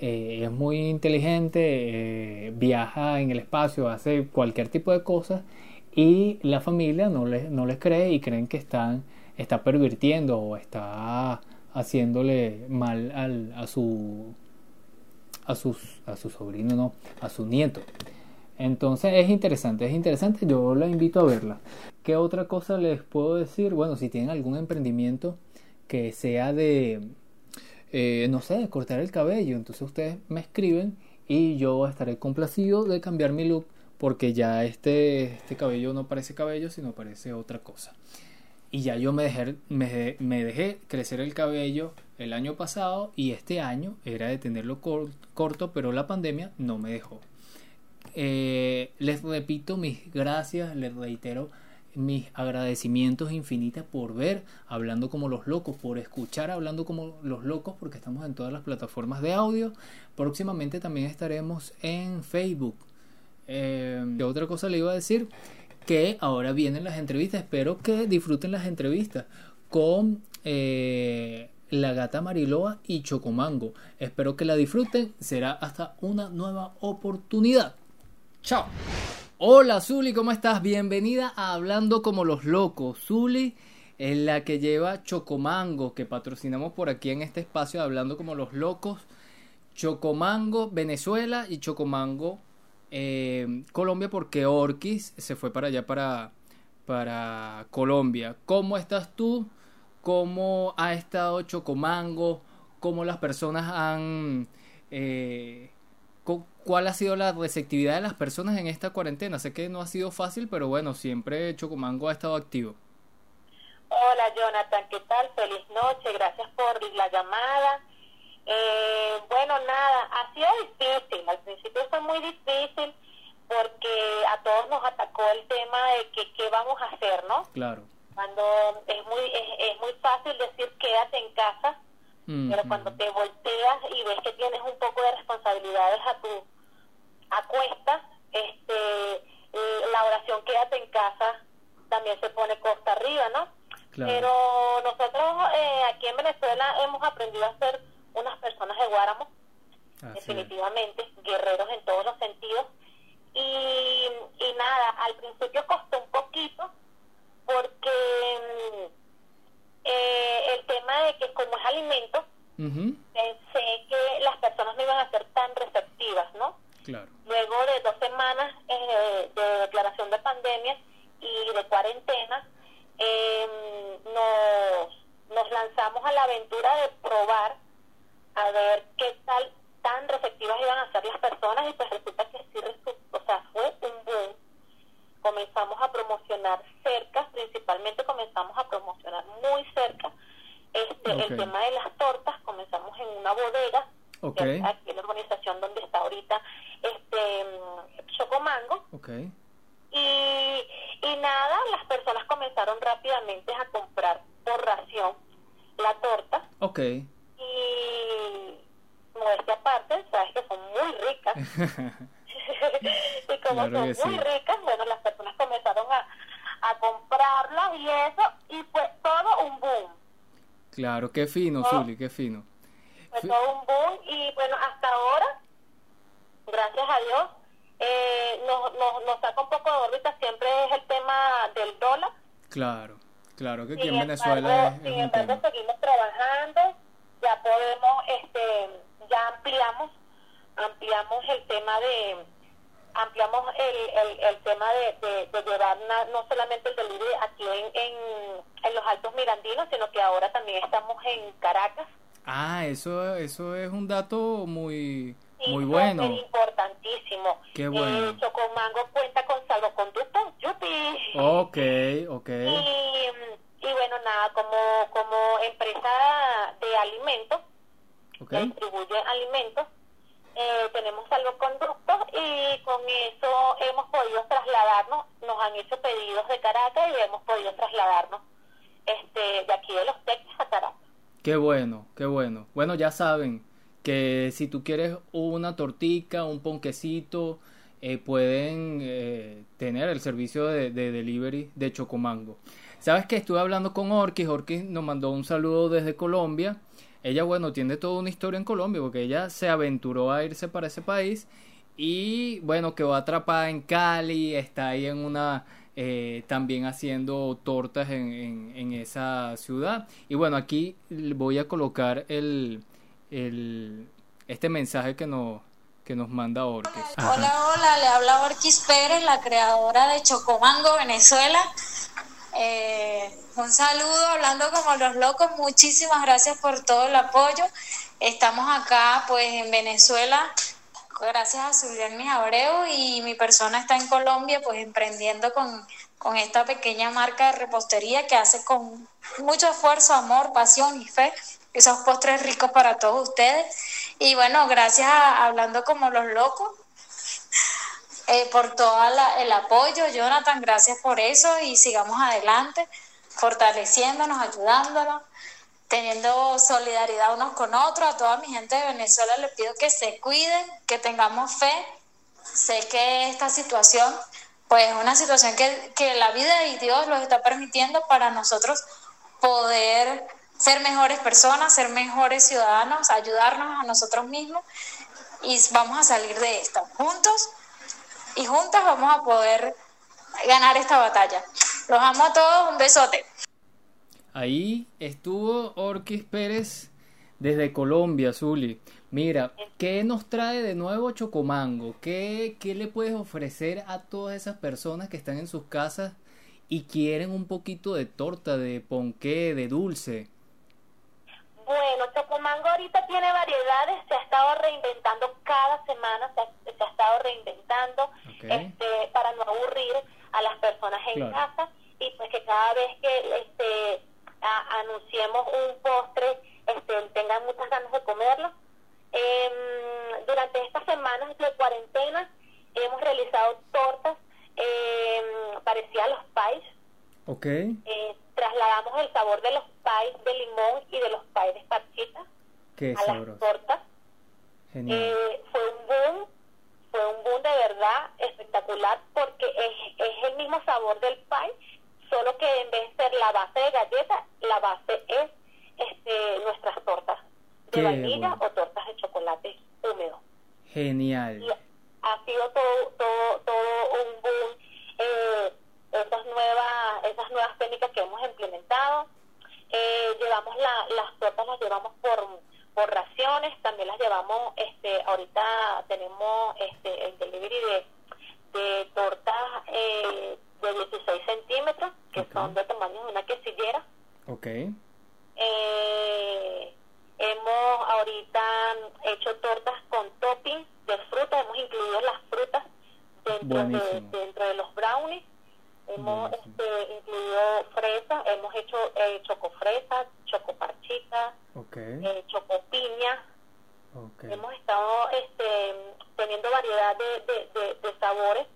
eh, es muy inteligente, eh, viaja en el espacio, hace cualquier tipo de cosas y la familia no les, no les cree y creen que están está pervirtiendo o está haciéndole mal al, a su a sus a su sobrino no a su nieto. Entonces es interesante es interesante yo la invito a verla. Qué otra cosa les puedo decir bueno si tienen algún emprendimiento que sea de eh, no sé cortar el cabello entonces ustedes me escriben y yo estaré complacido de cambiar mi look porque ya este, este cabello no parece cabello sino parece otra cosa y ya yo me dejé, me, dejé crecer el cabello el año pasado y este año era de tenerlo corto, pero la pandemia no me dejó. Eh, les repito mis gracias, les reitero mis agradecimientos infinitos por ver Hablando como los locos, por escuchar Hablando como los locos, porque estamos en todas las plataformas de audio. Próximamente también estaremos en Facebook. Eh, ¿Qué otra cosa le iba a decir? que ahora vienen las entrevistas. Espero que disfruten las entrevistas con eh, la gata Mariloa y Chocomango. Espero que la disfruten. Será hasta una nueva oportunidad. Chao. Hola Zuli, ¿cómo estás? Bienvenida a Hablando como los locos. Zuli es la que lleva Chocomango, que patrocinamos por aquí en este espacio Hablando como los locos. Chocomango Venezuela y Chocomango eh, Colombia porque Orquis se fue para allá para, para Colombia. ¿Cómo estás tú? ¿Cómo ha estado Chocomango? ¿Cómo las personas han... Eh, ¿Cuál ha sido la receptividad de las personas en esta cuarentena? Sé que no ha sido fácil, pero bueno, siempre Chocomango ha estado activo. Hola Jonathan, ¿qué tal? Feliz noche, gracias por la llamada. Eh, bueno, nada, ha sido difícil, al principio fue muy difícil porque a todos nos atacó el tema de que qué vamos a hacer, ¿no? Claro. Cuando es muy es, muy fácil decir quédate en casa, pero cuando te volteas y ves que tienes un poco de responsabilidades a tu a cuesta, este eh, la oración quédate en casa también se pone costa arriba, ¿no? Claro. Pero nosotros eh, aquí en Venezuela hemos aprendido a hacer unas personas de Guáramo, definitivamente, guerreros en todos los sentidos. Y, y nada, al principio costó un poquito porque eh, el tema de que como es alimento, pensé que las personas no iban a ser tan receptivas, ¿no? Luego de dos semanas eh, de declaración de pandemia y de cuarentena, eh, nos, nos lanzamos a la aventura de probar a ver qué tal tan receptivas iban a ser las personas y pues resulta que sí, o sea, fue un boom. Comenzamos a promocionar cerca, principalmente comenzamos a promocionar muy cerca este el tema de las tortas, comenzamos en una bodega, aquí en la organización donde está ahorita este Chocomango. Okay. Y, y nada, las personas comenzaron rápidamente a comprar por ración la torta. Y modestia aparte, sabes que son muy ricas. y como son muy ricas, bueno, las personas comenzaron a, a comprarlas y eso, y pues todo un boom. Claro, qué fino, Zuli, qué fino. Fue todo un boom y bueno, hasta ahora, gracias a Dios, eh, nos, nos, nos saca un poco de órbita siempre es el tema del dólar. Claro, claro que aquí en Venezuela es, sin embargo, seguimos trabajando ya podemos, este, ya ampliamos, ampliamos el tema de, ampliamos el, el, el tema de, de, llevar no solamente el delivery aquí en, en, en, los Altos Mirandinos, sino que ahora también estamos en Caracas. Ah, eso, eso es un dato muy, muy bueno. importantísimo. Qué bueno. Eh, Chocomango cuenta con salvoconducto, yupi. Ok, ok. Y, y bueno, nada, como, como empresa de alimentos, que distribuye alimentos, eh, tenemos salvoconductos y con eso hemos podido trasladarnos, nos han hecho pedidos de Caracas y hemos podido trasladarnos este, de aquí de los Texas a Caracas. Qué bueno, qué bueno. Bueno, ya saben que si tú quieres una tortica, un ponquecito, eh, pueden eh, tener el servicio de, de delivery de Chocomango. Sabes que estuve hablando con Orkis, Orkis nos mandó un saludo desde Colombia. Ella, bueno, tiene toda una historia en Colombia porque ella se aventuró a irse para ese país y, bueno, quedó atrapada en Cali, está ahí en una eh, también haciendo tortas en, en, esa ciudad. Y bueno, aquí voy a colocar el, el este mensaje que nos, que nos manda Orquis. Hola, hola, le habla Orquis Pérez, la creadora de Chocomango Venezuela. Eh, un saludo, hablando como los locos, muchísimas gracias por todo el apoyo. Estamos acá pues en Venezuela gracias a Zulian Abreu y mi persona está en Colombia pues emprendiendo con, esta pequeña marca de repostería que hace con mucho esfuerzo, amor, pasión y fe esos postres ricos para todos ustedes. Y bueno, gracias a Hablando como los locos eh, por todo el apoyo, Jonathan, gracias por eso y sigamos adelante, fortaleciéndonos, ayudándonos teniendo solidaridad unos con otros. A toda mi gente de Venezuela les pido que se cuiden, que tengamos fe. Sé que esta situación, pues es una situación que, que la vida y Dios los está permitiendo para nosotros poder ser mejores personas, ser mejores ciudadanos, ayudarnos a nosotros mismos y vamos a salir de esta juntos y juntas vamos a poder ganar esta batalla. Los amo a todos, un besote. Ahí estuvo Orquis Pérez desde Colombia, Zuli. Mira, ¿qué nos trae de nuevo Chocomango? ¿Qué, ¿Qué le puedes ofrecer a todas esas personas que están en sus casas y quieren un poquito de torta, de ponqué, de dulce? Bueno, Chocomango ahorita tiene variedades, se ha estado reinventando cada semana, se ha, estado reinventando este, para no aburrir a las personas en casa y pues que cada vez que este, anunciemos un postre, este, tengan muchas ganas de comerlo. Em, durante estas semanas de cuarentena hemos realizado tortas eh, parecidas a los pies. Okay. Eh, trasladamos el sabor de los pies de limón y de los pies de esparchita a las tortas. Eh, fue un boom, fue un boom de verdad espectacular porque es, es el mismo sabor del pie, solo que en vez de ser la base de galleta, la base es este, nuestras tortas de vainilla o tortas de chocolate húmedo. Genial. ha sido todo, todo, todo un boom. Esas nuevas, esas nuevas técnicas que hemos implementado. Eh, llevamos la, las tortas, las llevamos por, por raciones, también las llevamos, este, ahorita tenemos este, el delivery de, de tortas eh, de 16 centímetros, que son de tamaño de una quesillera. Ok. Eh, hemos ahorita hecho tortas con topping de fruta, hemos incluido las frutas dentro, de, dentro de los brownies. Hemos este, incluido fresas, hemos hecho eh, chocofresas, chocoparchitas, okay. eh, chocopiña. Hemos estado este, teniendo variedad de, de, de sabores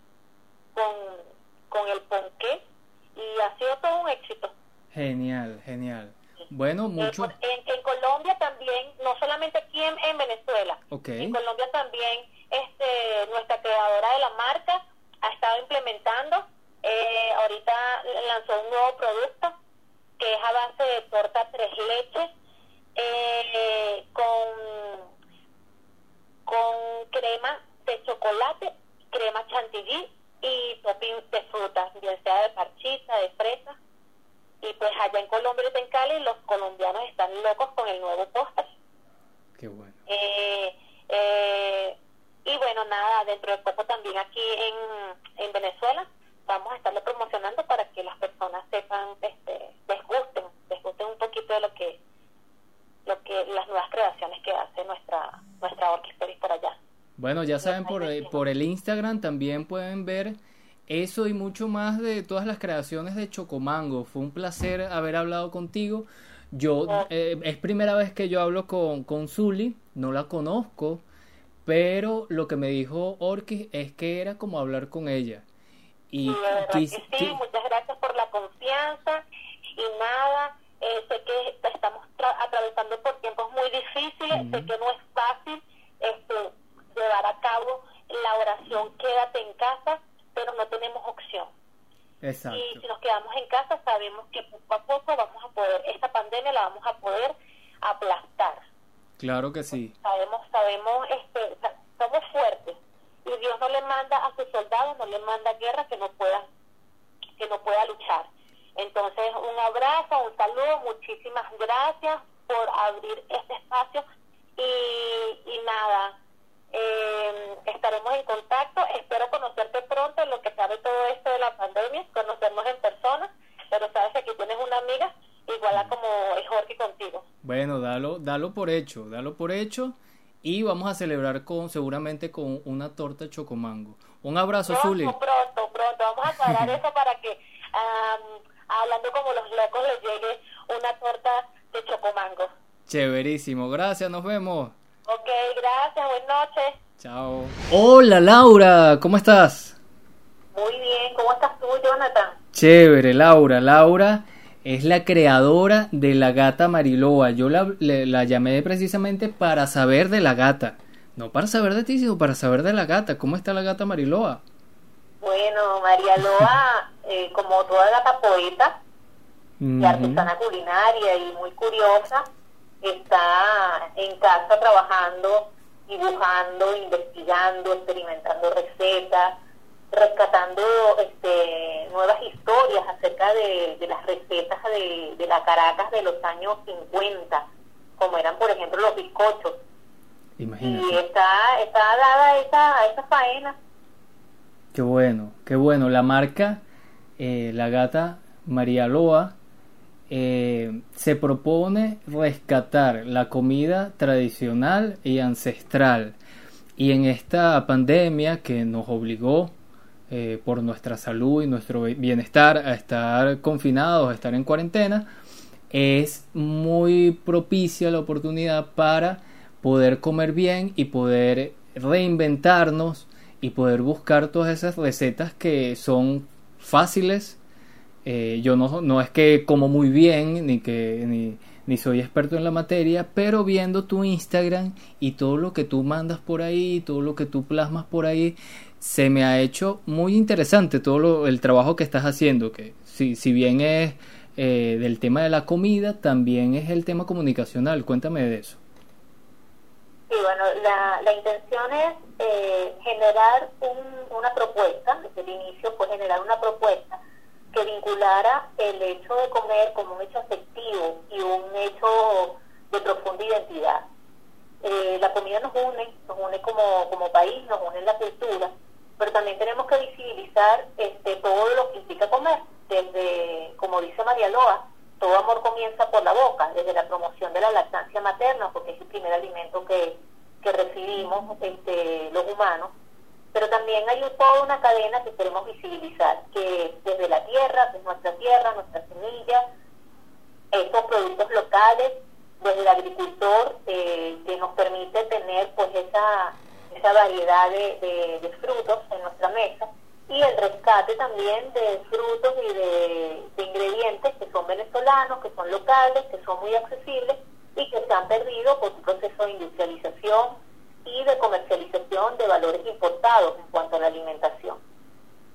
con con el ponqué y ha sido todo un éxito. Genial, genial. Bueno, eh, mucho. en, Colombia también, no solamente aquí en, Venezuela, en Colombia también este, nuestra creadora de la marca ha estado implementando, eh, ahorita lanzó un nuevo producto que es a base de torta tres leches eh, con, con crema de chocolate, crema chantilly y topping de frutas, bien sea de parchita, de fresa. Y pues allá en Colombia y en Cali los colombianos están locos con el nuevo postre. Qué bueno. Eh, eh, y bueno, nada, dentro de poco también aquí en, en Venezuela vamos a estarlo promocionando para que las personas sepan, este, les gusten, les gusten un poquito de lo que, lo que las nuevas creaciones que hace nuestra nuestra orquesta por allá. Bueno, ya saben, por, por el Instagram también pueden ver eso y mucho más de todas las creaciones de Chocomango. Fue un placer haber hablado contigo. Yo eh, es primera vez que yo hablo con, con Zully, no la conozco, pero lo que me dijo Orkis es que era como hablar con ella. Y sí, muchas gracias por la confianza y nada, eh, sé que estamos atravesando por tiempos muy difíciles, sé que no es fácil, este, llevar a cabo la oración quédate en casa, pero no tenemos opción. Exacto. Y si nos quedamos en casa, sabemos que poco a poco vamos a poder, esta pandemia la vamos a poder aplastar. Claro que sí. Sabemos, sabemos, este, somos fuertes. Y Dios no le manda a sus soldados, no le manda guerra que no puedan que no pueda luchar. Entonces, un abrazo, un saludo, muchísimas gracias por abrir este espacio y, y nada, eh, estaremos en contacto. Espero conocerte pronto en lo que sabe todo esto de la pandemia, conocernos en persona, pero sabes que aquí tienes una amiga igual a como es Jorge contigo. Bueno, dalo, dalo por hecho, dalo por hecho y vamos a celebrar con seguramente con una torta chocomango. Un abrazo, pronto, Zuli. Pronto, pronto, vamos a cuadrar eso para que hablando como los locos les llegue una torta de chocomango. Chéverísimo, gracias, nos vemos. Ok, gracias, buenas noches. Chao. Hola Laura, ¿cómo estás? Muy bien, ¿cómo estás tú, Jonathan? Chévere, Laura. Laura es la creadora de la gata Mariloa. Yo la, la, llamé precisamente para saber de la gata. No para saber de ti, sino para saber de la gata. ¿Cómo está la gata Mariloa? Bueno, María Loa, eh, como toda gata poeta y artesana culinaria y muy curiosa, está en casa trabajando, dibujando, investigando, experimentando recetas, rescatando este, nuevas historias acerca de, las recetas de, de la Caracas de los años 50, como eran por ejemplo los bizcochos. Imagínate. Y está, está dada a esa, a esa faena. Qué bueno, qué bueno. La marca, eh, la gata María Loa, eh, se propone rescatar la comida tradicional y ancestral. Y en esta pandemia que nos obligó eh, por nuestra salud y nuestro bienestar a estar confinados, a estar en cuarentena, es muy propicia la oportunidad para poder comer bien y poder reinventarnos y poder buscar todas esas recetas que son fáciles. Eh, yo no, no es que como muy bien ni que ni, ni soy experto en la materia, pero viendo tu Instagram y todo lo que tú mandas por ahí, todo lo que tú plasmas por ahí, se me ha hecho muy interesante todo el trabajo que estás haciendo, que si, si bien es eh, del tema de la comida, también es el tema comunicacional. Cuéntame de eso. Sí, bueno, la, la intención es eh, generar un, una propuesta, desde el inicio fue generar una propuesta que vinculara el hecho de comer como un hecho afectivo y un hecho de profunda identidad. Eh, la comida nos une, nos une como, como país, nos une la cultura, pero también tenemos que visibilizar este, todo lo que implica comer, desde, como dice María Loa, todo amor comienza por la boca, desde la promoción de la lactancia materna, porque es el primer alimento que, que recibimos este, los humanos, pero también hay toda una cadena que queremos visibilizar, que desde la tierra, desde nuestra tierra, nuestras semillas, estos productos locales, desde el agricultor, eh, que nos permite tener pues esa variedad de, frutos en nuestra mesa y el rescate también de frutos y de, ingredientes que son venezolanos, que son locales, que son muy accesibles y que se han perdido por un proceso de industrialización y de comercialización de valores importados en cuanto a la alimentación.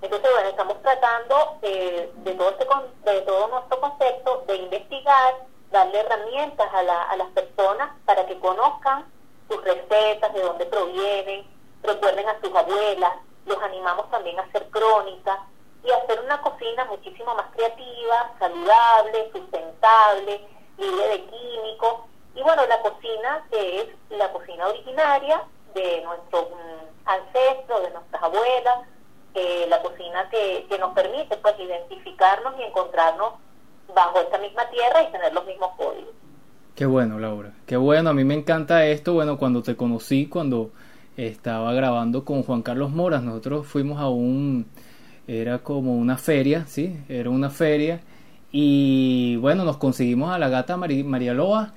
Entonces, bueno, estamos tratando de, todo, este, de todo nuestro concepto de investigar, darle herramientas a, la, a las personas para que conozcan sus recetas, de dónde provienen, recuerden a sus abuelas, los animamos también a hacer crónicas y hacer una cocina muchísimo más creativa, saludable, sustentable, libre de químicos. Y bueno, la cocina que es la cocina originaria de nuestros mm, ancestros, de nuestras abuelas, eh, la cocina que, que nos permite pues identificarnos y encontrarnos bajo esta misma tierra y tener los mismos códigos. Qué bueno, Laura. Qué bueno, a mí me encanta esto. Bueno, cuando te conocí, cuando estaba grabando con Juan Carlos Moras, nosotros fuimos a un, era como una feria, ¿sí? Era una feria. Y bueno, nos conseguimos a la gata María Loa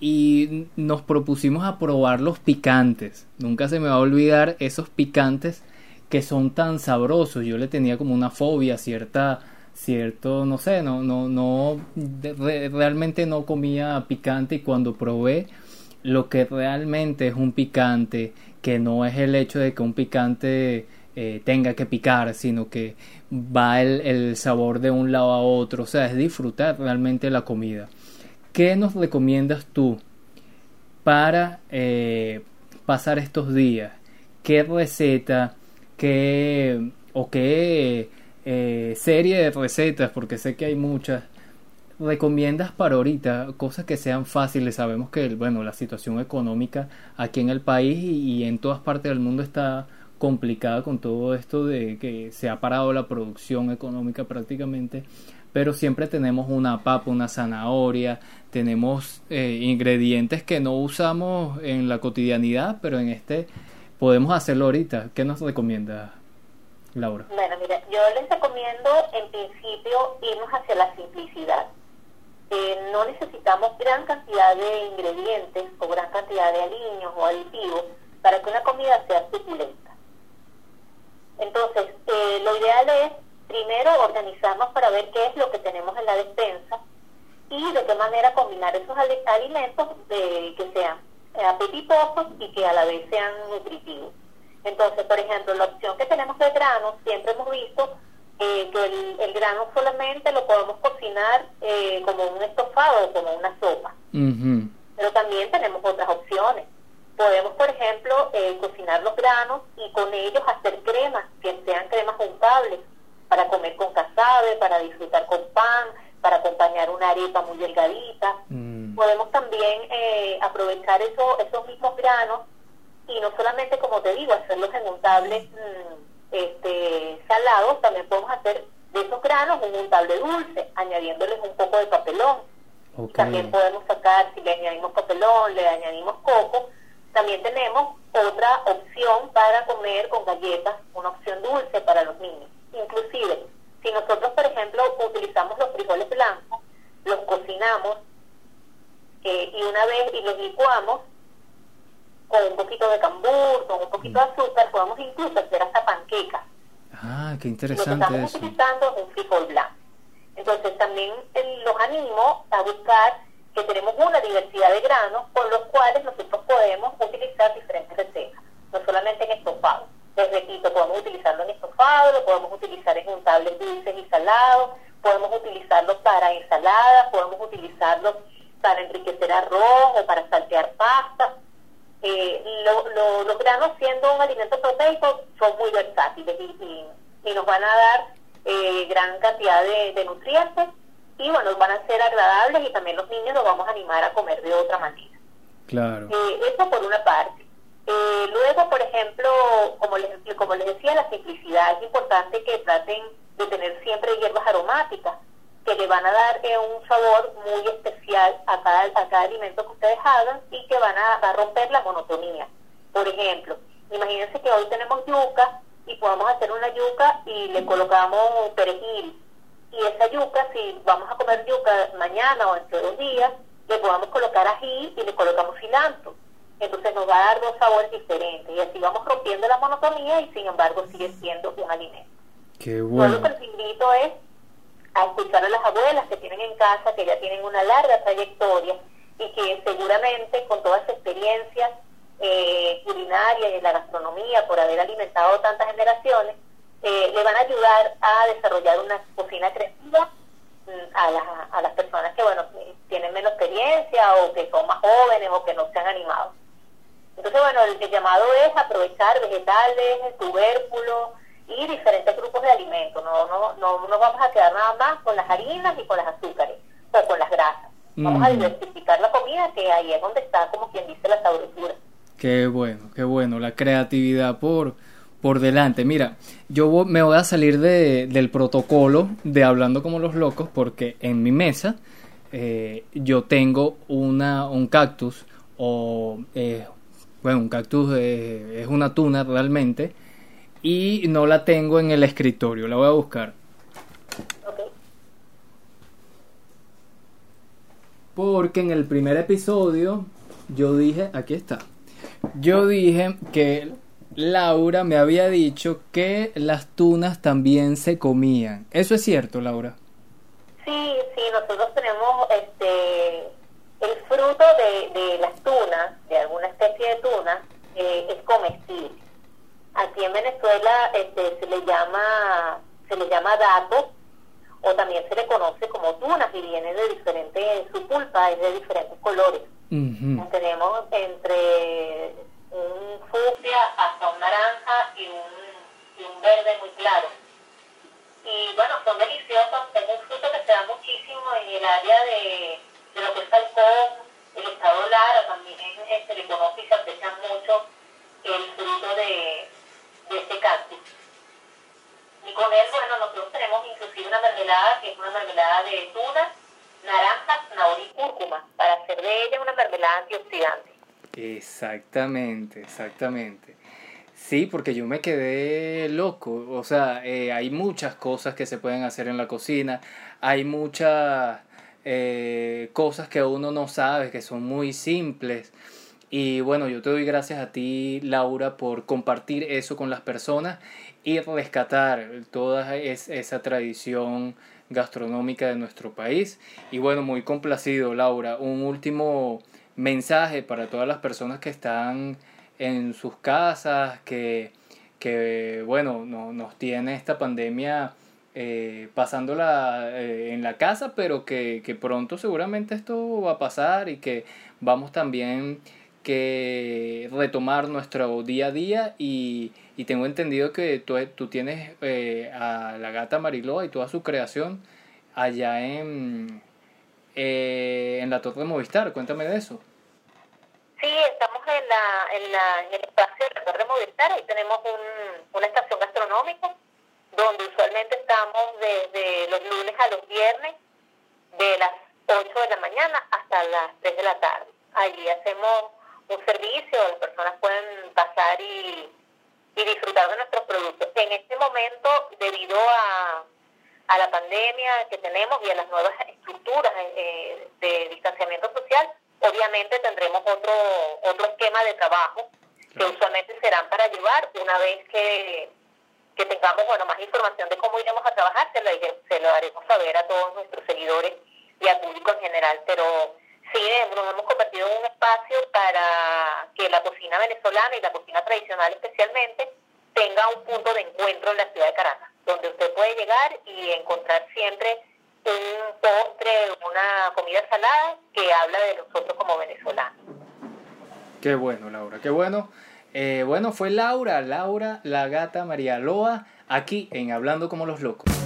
y nos propusimos a probar los picantes. Nunca se me va a olvidar esos picantes que son tan sabrosos. Yo le tenía como una fobia, cierta cierto, no sé, no, no, no, realmente no comía picante y cuando probé lo que realmente es un picante, que no es el hecho de que un picante eh, tenga que picar, sino que va el, el, sabor de un lado a otro, o sea, es disfrutar realmente la comida. ¿Qué nos recomiendas tú para eh, pasar estos días? ¿Qué receta, qué o qué eh, serie de recetas, porque sé que hay muchas, recomiendas para ahorita cosas que sean fáciles? Sabemos que, bueno, la situación económica aquí en el país y, en todas partes del mundo está complicada con todo esto de que se ha parado la producción económica prácticamente, pero siempre tenemos una papa, una zanahoria, tenemos eh, ingredientes que no usamos en la cotidianidad, pero en este podemos hacerlo ahorita. ¿Qué nos recomienda, Laura? Bueno, mira, yo les recomiendo en principio irnos hacia la simplicidad no necesitamos gran cantidad de ingredientes o gran cantidad de aliños o aditivos para que una comida sea suculenta. Entonces, eh, lo ideal es primero organizarnos para ver qué es lo que tenemos en la despensa y de qué manera combinar esos alimentos de, que sean apetitosos y que a la vez sean nutritivos. Entonces, por ejemplo, la opción que tenemos de granos, siempre hemos visto eh, que el, grano solamente lo podemos cocinar eh, como un estofado o como una sopa. Pero también tenemos otras opciones. Podemos, por ejemplo, eh, cocinar los granos y con ellos hacer cremas, que sean cremas untables, para comer con casabe, para disfrutar con pan, para acompañar una arepa muy delgadita. Mm. Podemos también aprovechar eso, esos mismos granos y no solamente, como te digo, hacerlos en untables. Mm, este, salados, también podemos hacer de esos granos un untable dulce, añadiéndoles un poco de papelón. También podemos sacar, si le añadimos papelón, le añadimos coco, también tenemos otra opción para comer con galletas, una opción dulce para los niños. Inclusive, si nosotros, por ejemplo, utilizamos los frijoles blancos, los cocinamos eh, y una vez y los licuamos, con un poquito de cambur, con un poquito de azúcar, podemos incluso hacer hasta panquecas. Ah, qué interesante. Lo que estamos utilizando es un frijol blanco. Entonces también los animo a buscar que tenemos una diversidad de granos con los cuales nosotros podemos utilizar diferentes recetas, no solamente en estofado. Les repito, podemos utilizarlo en estofado, lo podemos utilizar en untables dulces y salados, podemos utilizarlo para ensaladas, podemos utilizarlo para enriquecer arroz o para saltear pasta eh, los granos siendo un alimento proteico son muy versátiles y, nos van a dar eh, gran cantidad de, nutrientes y bueno, van a ser agradables y también los niños los vamos a animar a comer de otra manera. Claro. Eh, eso por una parte. Eh, luego, por ejemplo, como les, como les decía, la simplicidad es importante que traten de tener siempre hierbas aromáticas que le van a dar eh, un sabor muy especial a cada, a cada alimento que ustedes hagan y que van a, romper la monotonía. Por ejemplo, imagínense que hoy tenemos yuca y podemos hacer una yuca y le colocamos perejil. Y esa yuca, si vamos a comer yuca mañana o entre dos días, le podamos colocar ají y le colocamos cilantro. Entonces nos va a dar dos sabores diferentes y así vamos rompiendo la monotonía y sin embargo sigue siendo un alimento. Qué bueno. lo que les invito es a escuchar a las abuelas que tienen en casa, que ya tienen una larga trayectoria y que seguramente con toda esa experiencia eh, culinaria y en la gastronomía por haber alimentado tantas generaciones, eh, le van a ayudar a desarrollar una cocina creativa mm, a las, a las personas que bueno tienen menos experiencia o que son más jóvenes o que no se han animado. Entonces, bueno, el llamado es aprovechar vegetales, tubérculos, y diferentes grupos de alimentos. No, no, no nos vamos a quedar nada más con las harinas y con las azúcares o con las grasas. Vamos a diversificar la comida, que ahí es donde está, como quien dice, la sabrosura. Qué bueno, qué bueno, la creatividad por, por delante. Mira, yo me voy a salir de, del protocolo de hablando como los locos porque en mi mesa eh, yo tengo una, un cactus o, eh, bueno, un cactus es una tuna realmente y no la tengo en el escritorio, la voy a buscar. Porque en el primer episodio yo dije, aquí está, yo dije que Laura me había dicho que las tunas también se comían. ¿Eso es cierto, Laura? Sí, sí, nosotros tenemos este el fruto de, de las tunas, de alguna especie de tuna, eh, es comestible. Aquí en Venezuela este, se le llama se le llama dato o también se le conoce como tunas y viene de diferentes, su pulpa es de diferentes colores. Tenemos entre un fucsia hasta un naranja y un, y un verde muy claro. y bueno, son deliciosos. Es un fruto que se da muchísimo en el área de, de lo que es Falcón, el estado Lara, también se le conoce y se aprecia mucho el fruto de, este cactus. Y con él, bueno, nosotros tenemos inclusive una mermelada que es una mermelada de tuna, naranja, zanahoria y cúrcuma, para hacer de ella una mermelada antioxidante. Exactamente, exactamente. Sí, porque yo me quedé loco. O sea, eh, hay muchas cosas que se pueden hacer en la cocina. Hay muchas eh, cosas que uno no sabe, que son muy simples. Y bueno, yo te doy gracias a ti, Laura, por compartir eso con las personas y rescatar toda esa tradición gastronómica de nuestro país. Y bueno, muy complacido, Laura. Un último mensaje para todas las personas que están en sus casas, que, que bueno, no, nos tiene esta pandemia eh, pasándola eh, en la casa, pero que, que, pronto seguramente esto va a pasar y que vamos también que retomar nuestro día a día y, y tengo entendido que tú, tú tienes eh, a la gata Mariloa y toda su creación allá en, en la Torre de Movistar, cuéntame de eso. Sí, estamos en, la, en, la, en el espacio de la Torre Movistar, ahí tenemos un, una estación gastronómica donde usualmente estamos desde los lunes a los viernes, de las 8 de la mañana hasta las 3 de la tarde. Allí hacemos un servicio, las personas pueden pasar y, y disfrutar de nuestros productos. En este momento, debido a, a la pandemia que tenemos y a las nuevas estructuras eh, de distanciamiento social, Obviamente tendremos otro, otro esquema de trabajo que usualmente serán para llevar una vez que, que tengamos bueno más información de cómo iremos a trabajar, se lo, se lo haremos saber a todos nuestros seguidores y al público en general. Pero sí, nos hemos convertido en un espacio para que la cocina venezolana y la cocina tradicional especialmente tenga un punto de encuentro en la ciudad de Caracas, donde usted puede llegar y encontrar siempre un postre, una comida salada que habla de nosotros como venezolanos. Qué bueno, Laura, qué bueno. Eh, bueno, fue Laura, Laura, la gata María Loa, aquí en Hablando como los Locos.